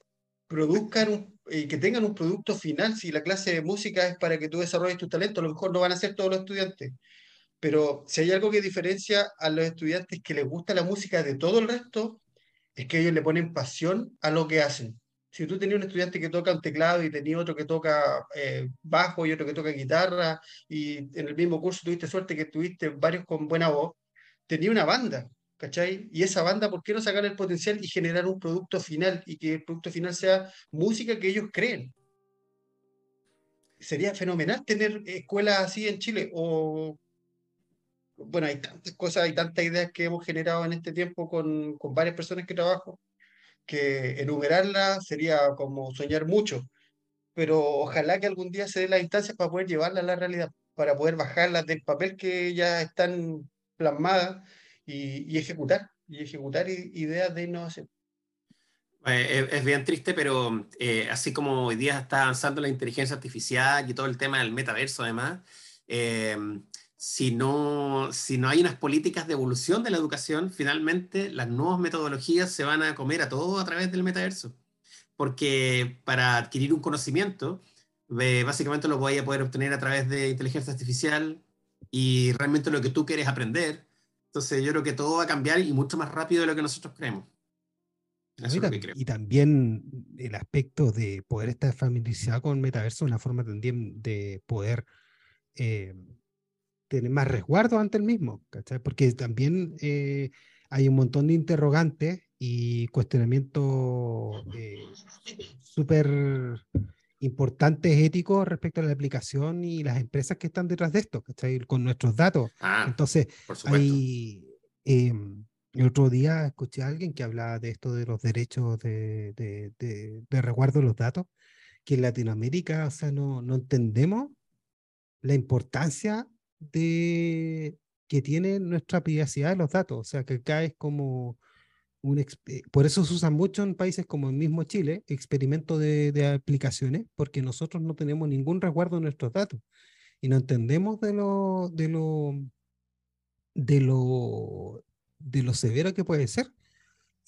produzcan y que tengan un producto final. Si la clase de música es para que tú desarrolles tu talento, a lo mejor no van a ser todos los estudiantes. Pero si hay algo que diferencia a los estudiantes que les gusta la música de todo el resto, es que ellos le ponen pasión a lo que hacen. Si tú tenías un estudiante que toca un teclado y tenías otro que toca eh, bajo y otro que toca guitarra, y en el mismo curso tuviste suerte que tuviste varios con buena voz, tenía una banda. ¿cachai? Y esa banda, ¿por qué no sacar el potencial y generar un producto final y que el producto final sea música que ellos creen? Sería fenomenal tener escuelas así en Chile o bueno, hay tantas cosas, hay tantas ideas que hemos generado en este tiempo con, con varias personas que trabajo, que enumerarlas sería como soñar mucho, pero ojalá que algún día se dé las instancias para poder llevarlas a la realidad, para poder bajarlas del papel que ya están plasmadas y, ejecutar, y ejecutar ideas de innovación. Eh, es, bien triste, pero eh, así como hoy día está avanzando la inteligencia artificial y todo el tema del metaverso, además, eh, si, no, si no hay unas políticas de evolución de la educación, finalmente las nuevas metodologías se van a comer a todo a través del metaverso. Porque para adquirir un conocimiento, básicamente lo voy a poder obtener a través de inteligencia artificial y realmente lo que tú quieres aprender entonces yo creo que todo va a cambiar y mucho más rápido de lo que nosotros creemos. Y, también el aspecto de poder estar familiarizado con el metaverso, una forma también de poder eh, tener más resguardo ante el mismo, Porque también eh, hay un montón de interrogantes y cuestionamientos eh, súper importantes éticos respecto a la aplicación y las empresas que están detrás de esto, ¿cachai? Con nuestros datos. Ah, Entonces, hay, em, el otro día escuché a alguien que hablaba de esto de los derechos de, de, de, resguardo de los datos, que en Latinoamérica, o sea, no, no entendemos la importancia de que tiene nuestra privacidad de los datos. O sea, que acá es como eh, por eso se usa mucho en países como el mismo Chile, experimento de, aplicaciones, porque nosotros no tenemos ningún resguardo de nuestros datos y no entendemos de lo, de lo, de lo, de lo severo que puede ser.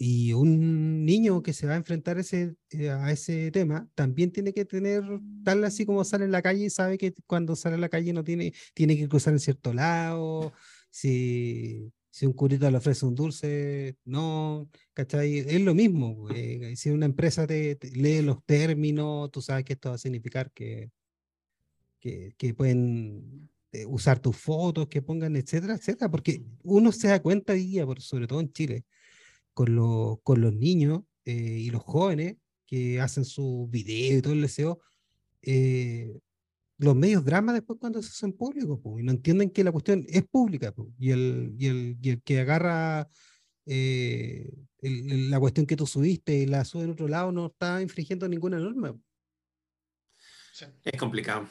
Y un niño que se va a enfrentar ese, eh, a ese tema también tiene que tener, tal así como sale en la calle, sabe que cuando sale a la calle no tiene, tiene que cruzar en cierto lado, si, si un curita le ofrece un dulce, no, ¿cachai? Es lo mismo, eh, si una empresa te, lee los términos, tú sabes que esto va a significar que, que, que pueden eh, usar tus fotos, que pongan, etcétera, etcétera, porque uno se da cuenta hoy día, por, sobre todo en Chile, con, lo, con los niños eh, y los jóvenes que hacen su video y todo el deseo, eh, los medios drama después cuando se hacen públicos, y no entienden que la cuestión es pública, y, el, y, el, y, el, que agarra eh, la cuestión que tú subiste y la sube en otro lado no está infringiendo ninguna norma. Es complicado.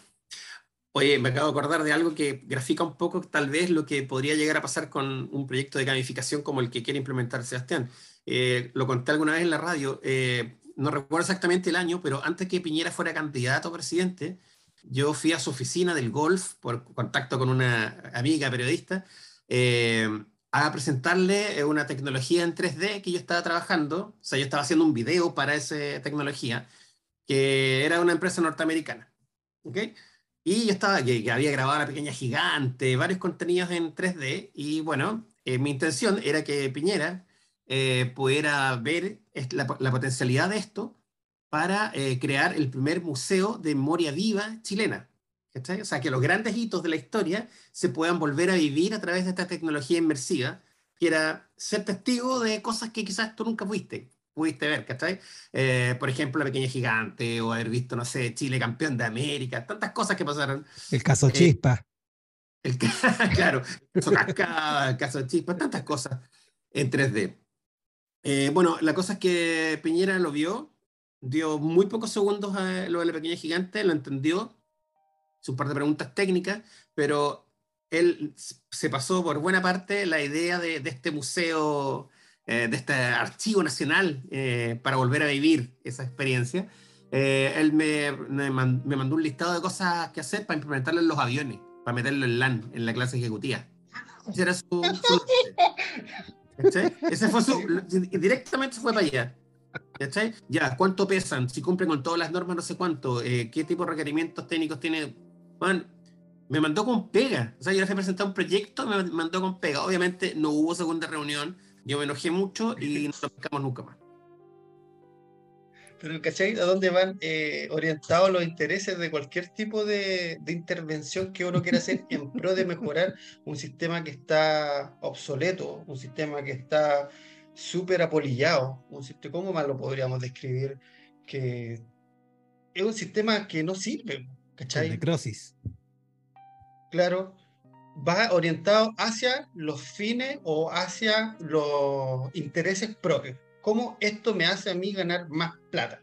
Oye, me acabo de acordar de algo que grafica un poco tal vez lo que podría llegar a pasar con un proyecto de gamificación como el que quiere implementar Sebastián. Eh, lo conté alguna vez en la radio, eh, no recuerdo exactamente el año, pero antes que Piñera fuera candidato a presidente, yo fui a su oficina del golf por contacto con una amiga periodista eh, a presentarle una tecnología en 3D que yo estaba trabajando, o sea, yo estaba haciendo un video para esa tecnología, que era una empresa norteamericana. ¿okay? Y yo estaba, que, que, había grabado La Pequeña Gigante, varios contenidos en 3D, y bueno, eh, mi intención era que Piñera eh, pudiera ver la, la, potencialidad de esto para eh, crear el primer museo de memoria viva chilena. ¿cachai? O sea, que los grandes hitos de la historia se puedan volver a vivir a través de esta tecnología inmersiva, que era ser testigo de cosas que quizás tú nunca fuiste pudiste ver, ¿cachai? Eh, por ejemplo, La Pequeña Gigante, o haber visto, no sé, Chile campeón de América, tantas cosas que pasaron. El caso eh, Chispa. El, claro, el caso, el caso Chispa, tantas cosas en 3D. Eh, bueno, la cosa es que Piñera lo vio, dio muy pocos segundos a lo de La Pequeña Gigante, lo entendió, su par de preguntas técnicas, pero él se pasó por buena parte la idea de, de este museo eh, de este archivo nacional eh, para volver a vivir esa experiencia, eh, él me, me, mandó un listado de cosas que hacer para implementarlo en los aviones, para meterlo en LAN, en la clase ejecutiva. Ese era su... su Ese fue su... Directamente fue para allá. Ya, ¿cuánto pesan? Si cumplen con todas las normas, no sé cuánto. ¿Qué tipo de requerimientos técnicos tiene? Bueno, me mandó con pega. O sea, yo le fui a presentar un proyecto, me mandó con pega. Obviamente no hubo segunda reunión yo me enojé mucho y no lo pescamos nunca más. Pero, ¿cachai? ¿A dónde van eh, orientados los intereses de cualquier tipo de, de, intervención que uno quiera hacer en pro de mejorar un sistema que está obsoleto, un sistema que está súper apolillado, un sistema, ¿cómo más lo podríamos describir? Que es un sistema que no sirve, ¿cachai? Necrosis. Claro, va orientado hacia los fines o hacia los intereses propios. ¿Cómo esto me hace a mí ganar más plata?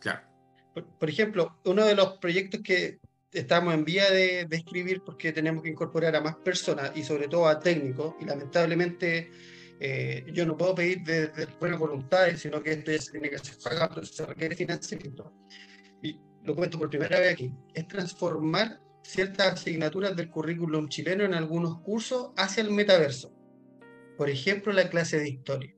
Claro. Por, por ejemplo, uno de los proyectos que estamos en vía de, de, escribir porque tenemos que incorporar a más personas y sobre todo a técnicos y lamentablemente eh, yo no puedo pedir de, de buena voluntad, sino que esto se tiene que ser pagado, se requiere financiamiento. Y lo cuento por primera vez aquí, es transformar ciertas asignaturas del currículum chileno en algunos cursos hacia el metaverso. Por ejemplo, la clase de historia.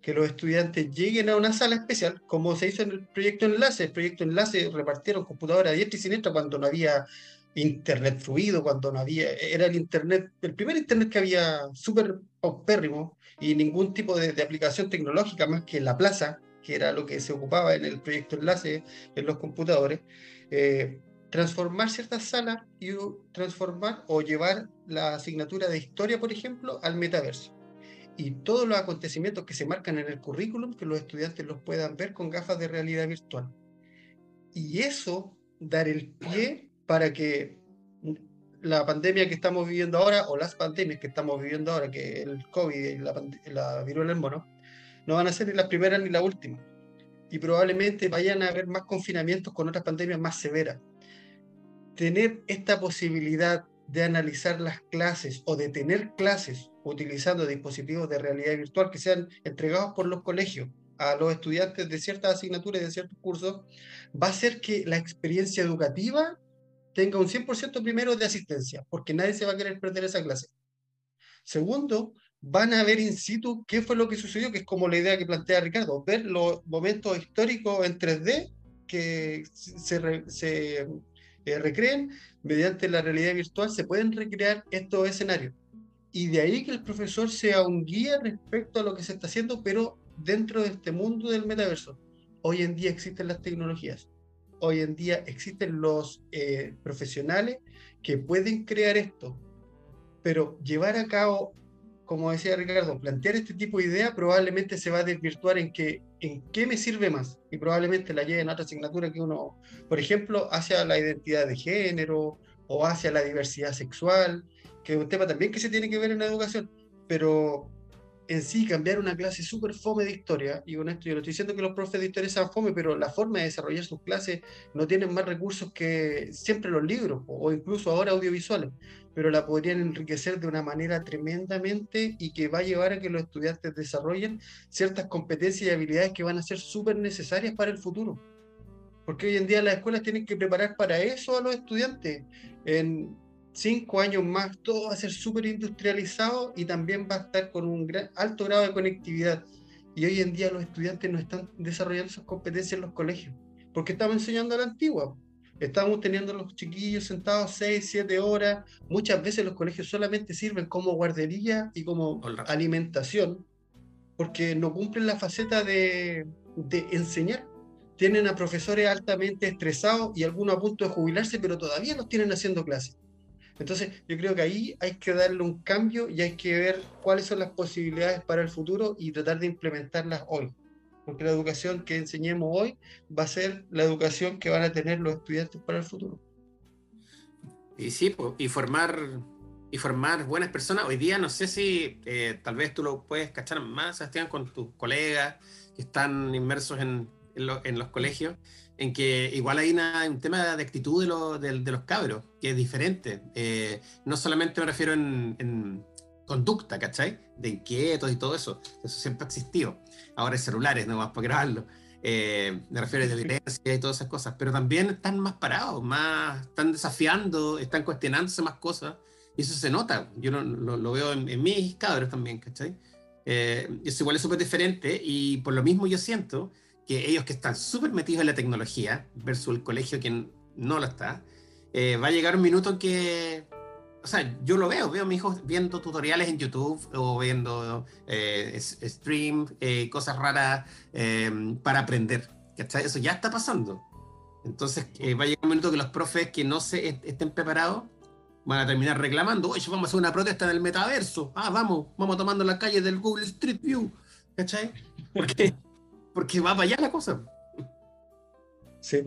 Que los estudiantes lleguen a una sala especial, como se hizo en el proyecto Enlace. El proyecto Enlace repartieron computadoras diestra y siniestra cuando no había internet fluido, cuando no había, era el internet, el primer internet que había súper paupérrimo y ningún tipo de, de, aplicación tecnológica más que la plaza, que era lo que se ocupaba en el proyecto Enlace en los computadores. Eh, transformar ciertas salas y transformar o llevar la asignatura de historia, por ejemplo, al metaverso. Y todos los acontecimientos que se marcan en el currículum, que los estudiantes los puedan ver con gafas de realidad virtual. Y eso, dar el pie para que la pandemia que estamos viviendo ahora, o las pandemias que estamos viviendo ahora, que el COVID y la, la viruela del mono, no van a ser ni las primeras ni la última. Y probablemente vayan a haber más confinamientos con otras pandemias más severas tener esta posibilidad de analizar las clases o de tener clases utilizando dispositivos de realidad virtual que sean entregados por los colegios a los estudiantes de ciertas asignaturas y de ciertos cursos, va a hacer que la experiencia educativa tenga un 100% primero de asistencia, porque nadie se va a querer perder esa clase. Segundo, van a ver in situ qué fue lo que sucedió, que es como la idea que plantea Ricardo, ver los momentos históricos en 3D que se, se eh, recreen mediante la realidad virtual, se pueden recrear estos escenarios. Y de ahí que el profesor sea un guía respecto a lo que se está haciendo, pero dentro de este mundo del metaverso. Hoy en día existen las tecnologías, hoy en día existen los eh, profesionales que pueden crear esto, pero llevar a cabo, como decía Ricardo, plantear este tipo de idea probablemente se va a desvirtuar en que en qué me sirve más y probablemente la lleven a otra asignatura que uno, por ejemplo, hacia la identidad de género o hacia la diversidad sexual, que es un tema también que se tiene que ver en la educación, pero en sí cambiar una clase súper fome de historia, y con esto yo no estoy diciendo que los profes de historia sean fome, pero la forma de desarrollar sus clases no tienen más recursos que siempre los libros, o incluso ahora audiovisuales, pero la podrían enriquecer de una manera tremendamente y que va a llevar a que los estudiantes desarrollen ciertas competencias y habilidades que van a ser súper necesarias para el futuro. Porque hoy en día las escuelas tienen que preparar para eso a los estudiantes. Cinco años más todo va a ser súper industrializado y también va a estar con un gran, alto grado de conectividad. Y hoy en día los estudiantes no están desarrollando esas competencias en los colegios, porque estamos enseñando a la antigua. Estamos teniendo a los chiquillos sentados seis, siete horas. Muchas veces los colegios solamente sirven como guardería y como alimentación, porque no cumplen la faceta de, de enseñar. Tienen a profesores altamente estresados y algunos a punto de jubilarse, pero todavía los tienen haciendo clases. Entonces, yo creo que ahí hay que darle un cambio y hay que ver cuáles son las posibilidades para el futuro y tratar de implementarlas hoy. Porque la educación que enseñemos hoy va a ser la educación que van a tener los estudiantes para el futuro. Y sí, y formar, y formar buenas personas. Hoy día no sé si eh, tal vez tú lo puedes cachar más, Sebastián, con tus colegas que están inmersos en, en los colegios en que igual hay un tema de actitud de, de, los cabros, que es diferente. Eh, no solamente me refiero en, conducta, ¿cachai? De inquietos y todo eso. Eso siempre ha existido. Ahora hay celulares nomás para grabarlo. Eh, me refiero a violencia y todas esas cosas. Pero también están más parados, más, están desafiando, están cuestionándose más cosas. Y eso se nota. Yo lo, veo en, mis cabros también, ¿cachai? Eh, eso igual es súper diferente y por lo mismo yo siento que ellos que están súper metidos en la tecnología versus el colegio que no lo está, eh, va a llegar un minuto en que, o sea, yo lo veo, veo a mis hijos viendo tutoriales en YouTube o viendo eh, stream, eh, cosas raras em, para aprender. Eso ya está pasando. Entonces va a llegar un minuto que los profes que no se estén preparados van a terminar reclamando, oye, vamos a hacer una protesta en el metaverso. Ah, vamos, vamos tomando la calle del Google Street View. ¿Cachai? Porque porque va para allá la cosa. Sí.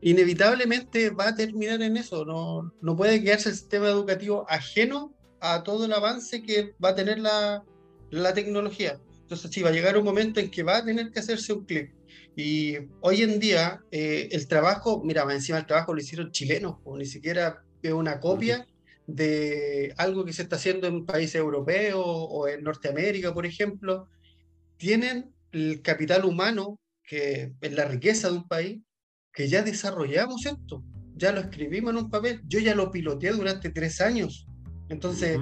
Inevitablemente va a terminar en eso. No, no puede quedarse el sistema educativo ajeno a todo el avance que va a tener la, la tecnología. Entonces, sí, va a llegar un momento en que va a tener que hacerse un clic. Y hoy en día, eh, el trabajo, mira, encima el trabajo lo hicieron chilenos, o ni siquiera es una copia de algo que se está haciendo en países europeos o en Norteamérica, por ejemplo. Tienen el capital humano, que es la riqueza de un país, que ya desarrollamos esto, ya lo escribimos en un papel, yo ya lo piloteé durante tres años. Entonces,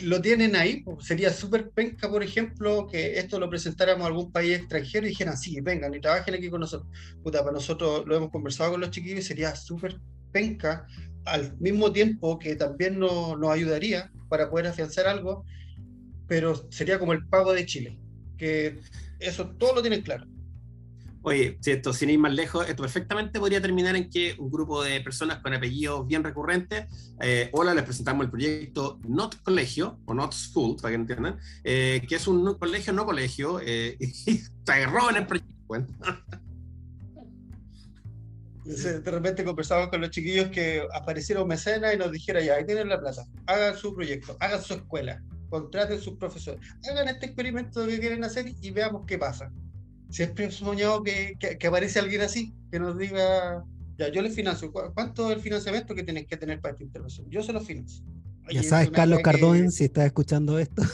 lo tienen ahí, sería súper penca, por ejemplo, que esto lo presentáramos a algún país extranjero y dijeran, sí, vengan y trabajen aquí con nosotros. Puta, para nosotros lo hemos conversado con los chiquillos sería súper penca, al mismo tiempo que también nos, nos ayudaría para poder afianzar algo, pero sería como el pago de Chile que eso todo lo tienen claro. Oye, si esto sin ir más lejos, esto perfectamente podría terminar en que un grupo de personas con apellidos bien recurrentes, eh, hola, les presentamos el proyecto Not Colegio, o Not School, para que entiendan, eh, que es un colegio no colegio, eh, y se roban el proyecto. De repente conversamos con los chiquillos que aparecieron mecenas y nos dijeron, ya, ahí tienen la plata, hagan su proyecto, hagan su escuela, contraten sus profesores, hagan este experimento que quieren hacer y veamos qué pasa. Siempre he soñado que, que, aparece alguien así, que nos diga, ya, yo les financio, ¿cuánto es el financiamiento que tienes que tener para esta intervención? Yo se lo financio. Ya sabes, Carlos Cardón, si estás escuchando esto.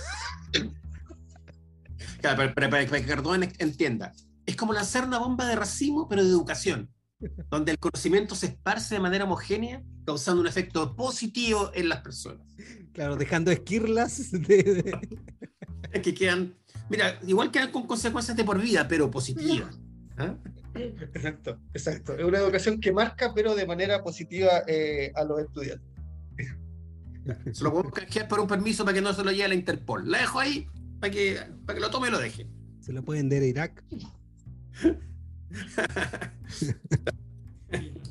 Claro, pero, para que Cardón entienda, es como lanzar una bomba de racimo, pero de educación. Donde el conocimiento se esparce de manera homogénea, causando un efecto positivo en las personas. Claro, dejando esquirlas de, que quedan, mira, igual quedan con consecuencias de por vida, pero positivas. ¿ah? Exacto, exacto. Es una educación que marca, pero de manera positiva eh, a los estudiantes. Se lo puedo canjear por un permiso para que no se lo lleve a la Interpol. La dejo ahí para que, para que lo tome y lo deje. Se lo pueden dar a Irak.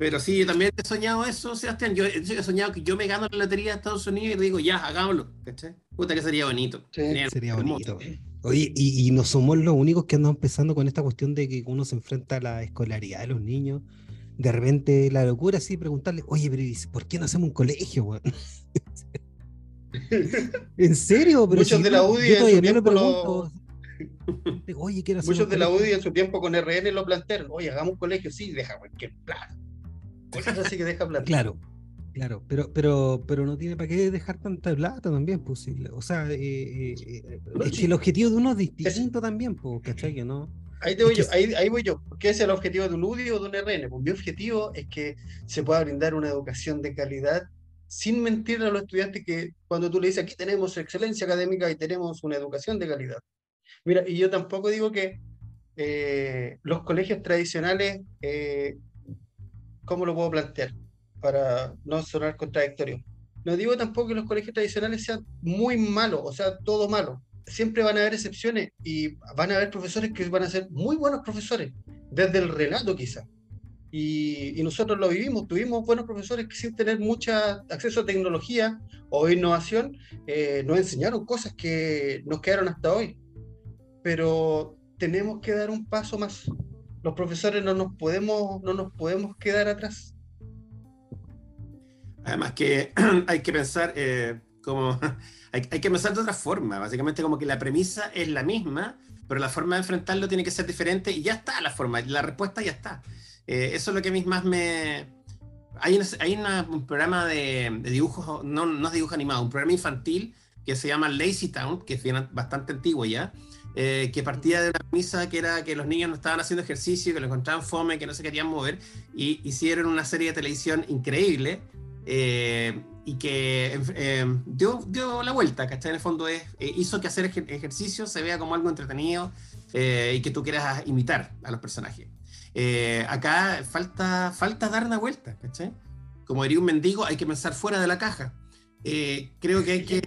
Pero sí, yo también he soñado eso, Sebastián. Yo he soñado que yo me gano la lotería de Estados Unidos y digo, ya, hagámoslo. ¿Cachai? Puta que sería bonito. sería bonito. Oye, y, no somos los únicos que andamos empezando con esta cuestión de que uno se enfrenta a la escolaridad de los niños. De repente la locura así, preguntarle, oye, pero ¿por qué no hacemos un colegio, ¿En serio? Pero Muchos de la UDI yo me pregunto. Oye, quiero Muchos de la UDI en su tiempo con RN lo plantearon. Oye, hagamos un colegio, sí, deja cualquier plan. Cosas así que deja plata. Claro, claro, pero, pero, pero no tiene para qué dejar tanta plata también, pues. O sea, eh, eh, eh, es que el objetivo de uno es distinto también, pues, ¿cachai? Que no. Ahí, te voy yo, ahí, ahí, voy yo. ¿Qué es el objetivo de un UDI o de un RN? Pues mi objetivo es que se pueda brindar una educación de calidad sin mentir a los estudiantes que cuando tú le dices aquí tenemos excelencia académica y tenemos una educación de calidad. Mira, y yo tampoco digo que los colegios tradicionales ¿cómo lo puedo plantear? Para no sonar contradictorio. No digo tampoco que los colegios tradicionales sean muy malos, o sea, todo malo. Siempre van a haber excepciones y van a haber profesores que van a ser muy buenos profesores, desde el relato quizá. Y, nosotros lo vivimos, tuvimos buenos profesores que sin tener mucho acceso a tecnología o innovación, eh, nos enseñaron cosas que nos quedaron hasta hoy. Pero tenemos que dar un paso más los profesores no nos podemos, no nos podemos quedar atrás. Además que hay que pensar eh, como hay, que pensar de otra forma, básicamente como que la premisa es la misma, pero la forma de enfrentarlo tiene que ser diferente y ya está la forma, la respuesta ya está. Eh, eso es lo que a mí más me... Hay, hay un programa de, de dibujos, no, no es dibujo animado, un programa infantil que se llama Lazy Town, que es bastante antiguo ya, eh, que partía de una misa que era que los niños no estaban haciendo ejercicio, que lo encontraban fome, que no se querían mover, y hicieron una serie de televisión increíble eh, y que eh, dio, dio, la vuelta, ¿cachai? En el fondo es, hizo que hacer ejercicio se vea como algo entretenido y que tú quieras imitar a los personajes. acá falta, falta dar una vuelta, ¿cachai? Como diría un mendigo, hay que pensar fuera de la caja. creo que hay que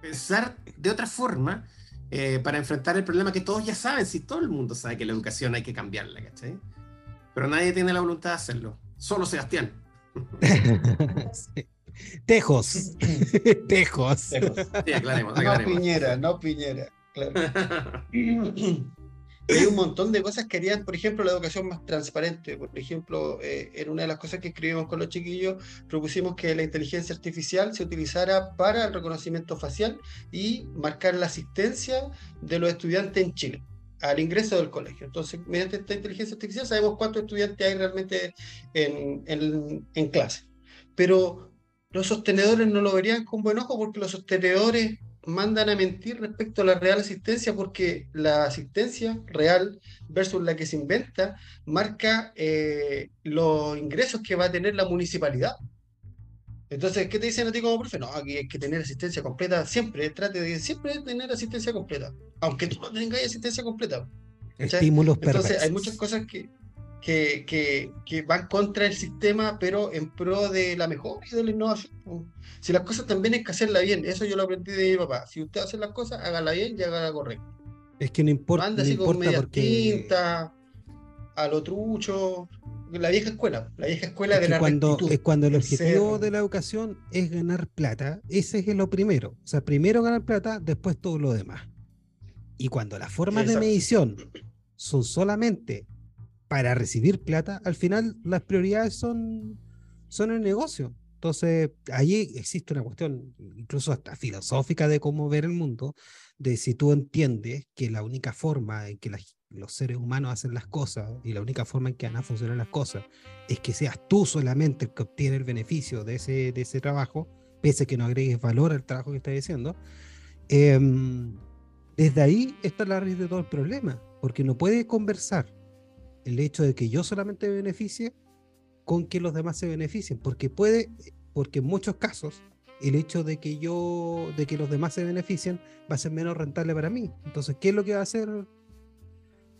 pensar de otra forma eh, para enfrentar el problema que todos ya saben, si todo el mundo sabe que la educación hay que cambiarla, ¿cachai? Pero nadie tiene la voluntad de hacerlo, solo Sebastián. Tejos. Tejos. Sí, aclaremos, aclaremos. No Piñera, no Piñera. Claro. hay un montón de cosas que harían, por ejemplo, la educación más transparente. Por ejemplo, eh, en una de las cosas que escribimos con los chiquillos, propusimos que la inteligencia artificial se utilizara para el reconocimiento facial y marcar la asistencia de los estudiantes en Chile al ingreso del colegio. Entonces, mediante esta inteligencia artificial sabemos cuántos estudiantes hay realmente en, en, en clase. Pero los sostenedores no lo verían con buen ojo porque los sostenedores mandan a mentir respecto a la real asistencia porque la asistencia real versus la que se inventa marca eh, los ingresos que va a tener la municipalidad. Entonces, ¿qué te dicen a ti como profe? No, aquí hay que tener asistencia completa siempre, trate de siempre tener asistencia completa, aunque tú no tengas asistencia completa. Estímulos Entonces, hay muchas cosas que, que, que, que, van contra el sistema, pero en pro de la mejora y de la innovación. Si las cosas también hay que hacerla bien, eso yo lo aprendí de mi papá. Si usted hace las cosas, hágala bien y hágala correcta. Es que no importa. Anda así con media tinta, a lo trucho. La vieja escuela, la vieja escuela de la cuando, Es cuando el objetivo de la educación es ganar plata, ese es lo primero. O sea, primero ganar plata, después todo lo demás. Y cuando las formas de medición son solamente para recibir plata, al final las prioridades son, son el negocio. Entonces, ahí existe una cuestión, incluso hasta filosófica, de cómo ver el mundo, de si tú entiendes que la única forma en que los seres humanos hacen las cosas y la única forma en que van a funcionar las cosas es que seas tú solamente el que obtiene el beneficio de ese, de ese trabajo, pese a que no agregues valor al trabajo que estás diciendo, em, desde ahí está la raíz de todo el problema, porque no puedes conversar el hecho de que yo solamente me beneficie con que los demás se beneficien, porque puede, porque en muchos casos el hecho de que yo, de que los demás se beneficien va a ser menos rentable para mí. Entonces, ¿qué es lo que va a hacer?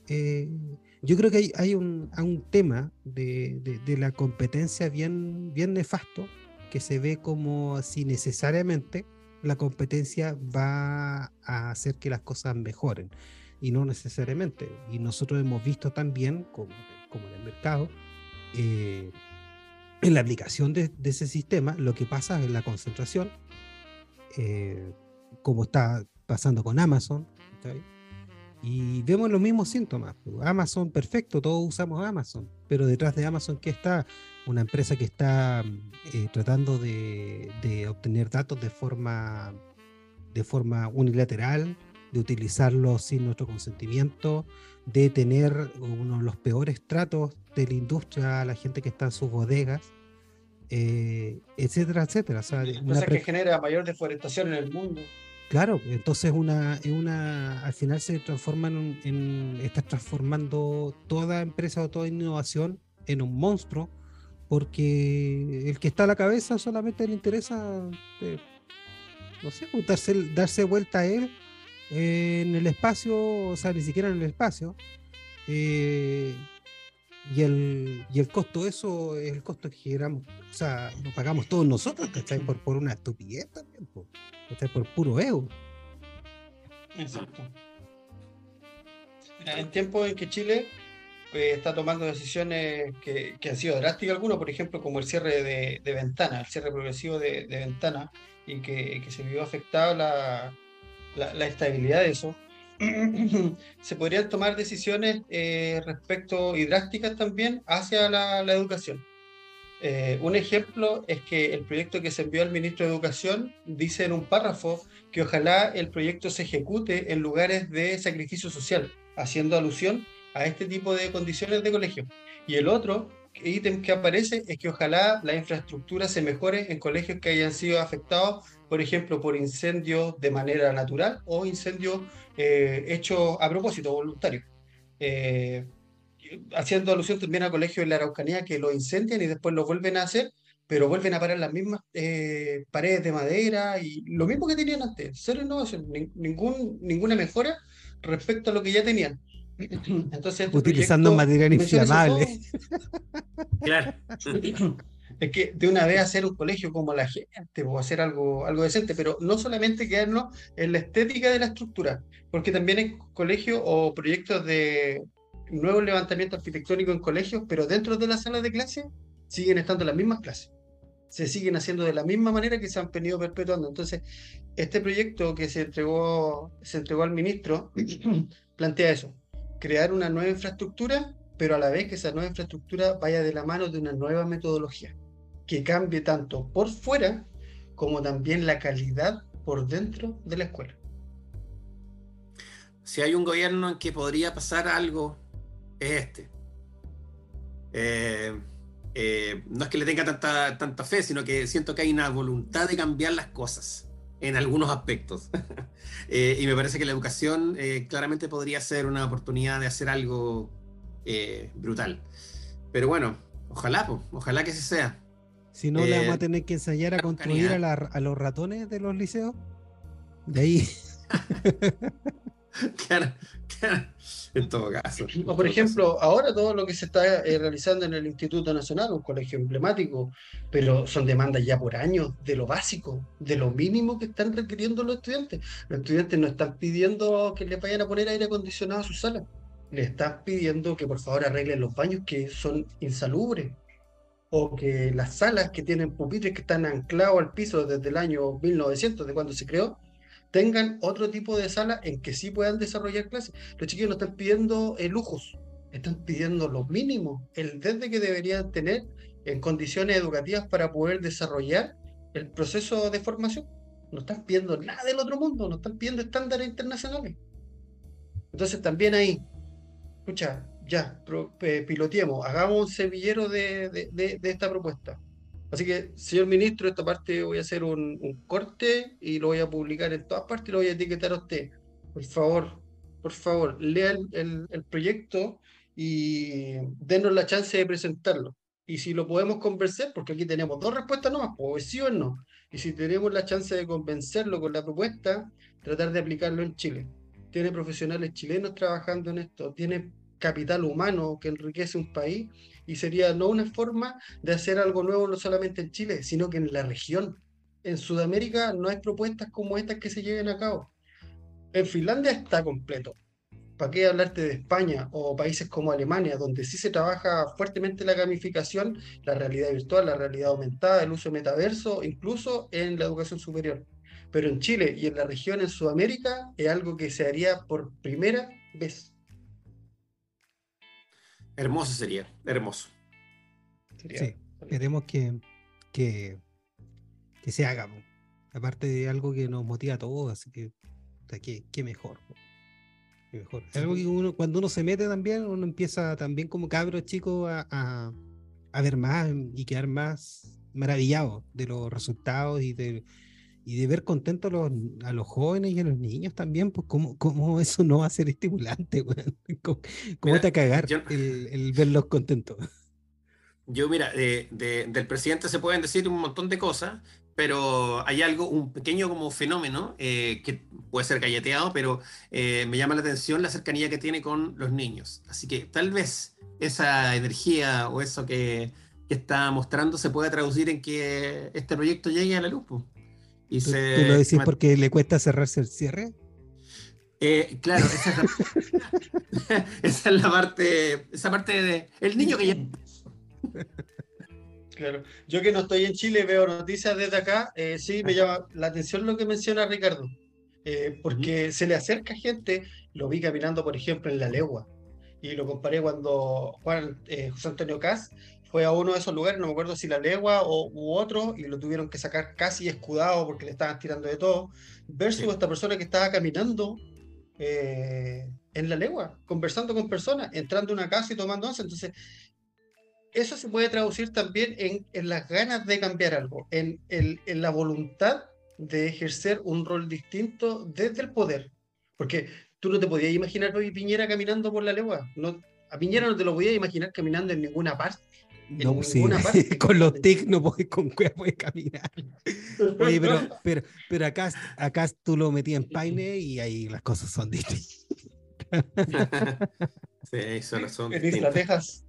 Eh, yo creo que hay, hay un, un, tema de, de, la competencia bien, bien nefasto que se ve como si necesariamente la competencia va a hacer que las cosas mejoren y no necesariamente. Y nosotros hemos visto también, como, como en el mercado, eh, en la aplicación de, ese sistema, lo que pasa es la concentración, eh, como está pasando con Amazon, y vemos los mismos síntomas. Amazon, perfecto, todos usamos Amazon, pero detrás de Amazon, ¿qué está? Una empresa que está eh, tratando de, de, obtener datos de forma, de forma unilateral, de utilizarlos sin nuestro consentimiento, de tener uno de los peores tratos de la industria a la gente que está en sus bodegas, eh, etcétera, etcétera. O sea, una que genera mayor deforestación en el mundo. Claro, entonces una, una, al final se transforma en, en está transformando toda empresa o toda innovación en un monstruo, porque el que está a la cabeza solamente le interesa, eh, no sé, darse, darse vuelta a él en el espacio, o sea, ni siquiera en el espacio. Eh, y el, y el costo de eso es el costo que generamos, o sea, lo pagamos todos nosotros, ¿cachai? Por, por una estupidez también, por, por puro ego. Exacto. En tiempos en que Chile eh, está tomando decisiones que, que, han sido drásticas algunas, por ejemplo, como el cierre de, de ventana, el cierre progresivo de, de ventana, y que, que se vio afectada la, la, estabilidad de eso, se podrían tomar decisiones eh, respecto y drásticas también hacia la, educación. Eh, un ejemplo es que el proyecto que se envió al ministro de Educación dice en un párrafo que ojalá el proyecto se ejecute en lugares de sacrificio social, haciendo alusión a este tipo de condiciones de colegio. Y el otro ítem que aparece es que ojalá la infraestructura se mejore en colegios que hayan sido afectados por ejemplo, por incendios de manera natural o incendios eh, hechos a propósito, voluntario. Eh, haciendo alusión también al colegio de la Araucanía que lo incendian y después lo vuelven a hacer, pero vuelven a parar las mismas eh, paredes de madera y lo mismo que tenían antes, cero innovación, ninguna mejora respecto a lo que ya tenían. Entonces, este Utilizando material inflamable. Claro. es que de una vez hacer un colegio como la gente, o hacer algo, algo decente, pero no solamente quedarnos en la estética de la estructura, porque también hay colegios o proyectos de nuevo levantamiento arquitectónico en colegios, pero dentro de las salas de clase siguen estando las mismas clases. Se siguen haciendo de la misma manera que se han venido perpetuando. Entonces, este proyecto que se entregó, se entregó al ministro plantea eso, crear una nueva infraestructura, pero a la vez que esa nueva infraestructura vaya de la mano de una nueva metodología que cambie tanto por fuera como también la calidad por dentro de la escuela. Si hay un gobierno en que podría pasar algo, es este. Eh, eh, no es que le tenga tanta, tanta fe, sino que siento que hay una voluntad de cambiar las cosas en algunos aspectos. Eh, y me parece que la educación claramente podría ser una oportunidad de hacer algo brutal. Pero bueno, ojalá, ojalá que se sea. Si no, le vamos a eh, tener que ensayar a construir a, los ratones de los liceos. De ahí. claro, En todo caso. O por ejemplo, ahora todo lo que se está eh, realizando en el Instituto Nacional, un colegio emblemático, pero son demandas ya por años de lo básico, de lo mínimo que están requiriendo los estudiantes. Los estudiantes no están pidiendo que les vayan a poner aire acondicionado a sus salas. Le están pidiendo que por favor arreglen los baños que son insalubres o que las salas que tienen pupitres que están anclados al piso desde el año 1900, de cuando se creó, tengan otro tipo de sala en que sí puedan desarrollar clases. Los chiquillos no están pidiendo eh, lujos, están pidiendo lo mínimo, el desde que deberían tener en condiciones educativas para poder desarrollar el proceso de formación. No están pidiendo nada del otro mundo, no están pidiendo estándares internacionales. Entonces también ahí, escucha, ya, piloteemos, hagamos un semillero de, esta propuesta. Así que, señor ministro, esta parte voy a hacer un, corte y lo voy a publicar en todas partes y lo voy a etiquetar a usted. Por favor, por favor, lea el, proyecto y denos la chance de presentarlo. Y si lo podemos convencer, porque aquí tenemos dos respuestas nomás, pues sí o no. Y si tenemos la chance de convencerlo con la propuesta, tratar de aplicarlo en Chile. Tiene profesionales chilenos trabajando en esto, tiene capital humano que enriquece un país y sería no una forma de hacer algo nuevo no solamente en Chile, sino que en la región. En Sudamérica no hay propuestas como estas que se lleven a cabo. En Finlandia está completo. ¿Para qué hablarte de España o países como Alemania, donde sí se trabaja fuertemente la gamificación, la realidad virtual, la realidad aumentada, el uso de metaverso, incluso en la educación superior? Pero en Chile y en la región en Sudamérica es algo que se haría por primera vez. Hermoso sería, hermoso. sí, queremos que, que, se haga. Aparte de algo que nos motiva a todos, así que, qué, mejor. mejor. Algo que uno, cuando uno se mete también, uno empieza también como cabro chico a, a ver más y quedar más maravillado de los resultados y de, y de ver contentos a los, jóvenes y a los niños también, pues cómo, cómo eso no va a ser estimulante, ¿Cómo, te a cagar el, verlos contentos? Yo, mira, del presidente se pueden decir un montón de cosas, pero hay algo, un pequeño como fenómeno eh, que puede ser galleteado, pero eh, me llama la atención la cercanía que tiene con los niños. Así que tal vez esa energía o eso que, que está mostrando se pueda traducir en que este proyecto llegue a la luz. Pues. ¿Tú, lo decís porque le cuesta cerrarse el cierre? Eh, claro, esa es, la, parte, esa parte de el niño que ya... Claro, yo que no estoy en Chile veo noticias desde acá, eh, sí me llama la atención lo que menciona Ricardo, eh, porque se le acerca gente, lo vi caminando por ejemplo en La Legua, y lo comparé cuando Juan, José Antonio Cas fue a uno de esos lugares, no me acuerdo si la legua o, u otro, y lo tuvieron que sacar casi escudado porque le estaban tirando de todo, versus esta persona que estaba caminando eh, en la legua, conversando con personas, entrando a una casa y tomando once. Entonces, eso se puede traducir también en, en las ganas de cambiar algo, en, en, en, la voluntad de ejercer un rol distinto desde el poder. Porque tú no te podías imaginar a Piñera caminando por la legua. No, a Piñera no te lo podías imaginar caminando en ninguna parte. No, pues sí, con los TIC no puedes, con puedes caminar. Oye, pero, pero, pero acá, acá tú lo metías en paine y ahí las cosas son distintas. sí, solo son. En Isla Texas.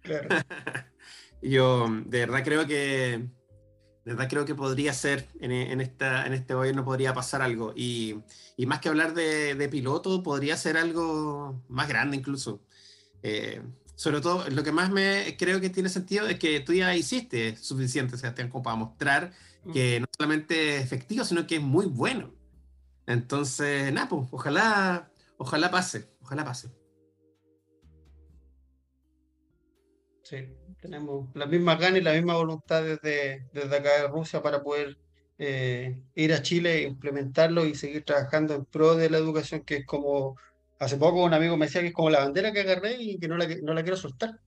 Claro. Yo de verdad creo que de verdad creo que podría ser en, en, esta, en este gobierno podría pasar algo y, y más que hablar de, de, piloto podría ser algo más grande incluso eh, sobre todo, lo que más me creo que tiene sentido es que tú ya hiciste suficiente, Sebastián, como para mostrar mm. que no solamente es efectivo, sino que es muy bueno. Entonces, nada, pues, ojalá, ojalá pase, ojalá pase. Sí, tenemos las mismas ganas y la misma voluntad desde, desde acá de Rusia para poder eh, ir a Chile, implementarlo y seguir trabajando en pro de la educación, que es como Hace poco un amigo me decía que es como la bandera que agarré y que no la, no la quiero soltar.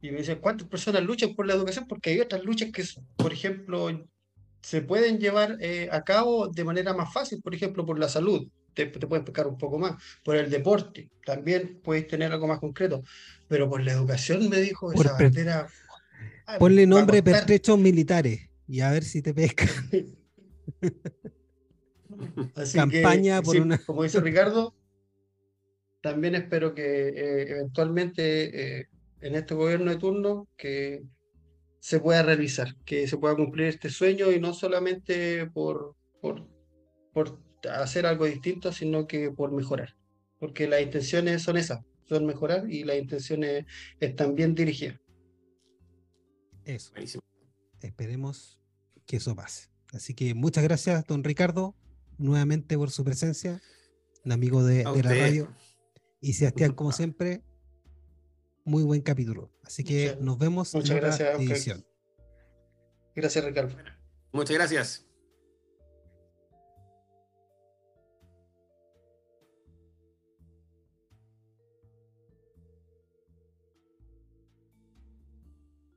Y me dice, ¿cuántas personas luchan por la educación? Porque hay otras luchas que, por ejemplo, se pueden llevar eh, a cabo de manera más fácil, por ejemplo, por la salud. Te, te puedes explicar un poco más. Por el deporte, también puedes tener algo más concreto. Pero por la educación, me dijo, esa bandera... Ah, ponle nombre pertrechos militares y a ver si te pesca. Campaña por una. Como dice Ricardo, también espero que eh, eventualmente eh, en este gobierno de turno que se pueda realizar, que se pueda cumplir este sueño y no solamente por, por, por hacer algo distinto, sino que por mejorar. Porque las intenciones son esas, son mejorar y las intenciones están bien dirigidas. Eso. Esperemos que eso pase. Así que muchas gracias, don Ricardo, nuevamente por su presencia, un amigo de, de la radio. Y Sebastián, como siempre, muy buen capítulo. Así que nos vemos en otra edición. Gracias, Ricardo. Muchas gracias.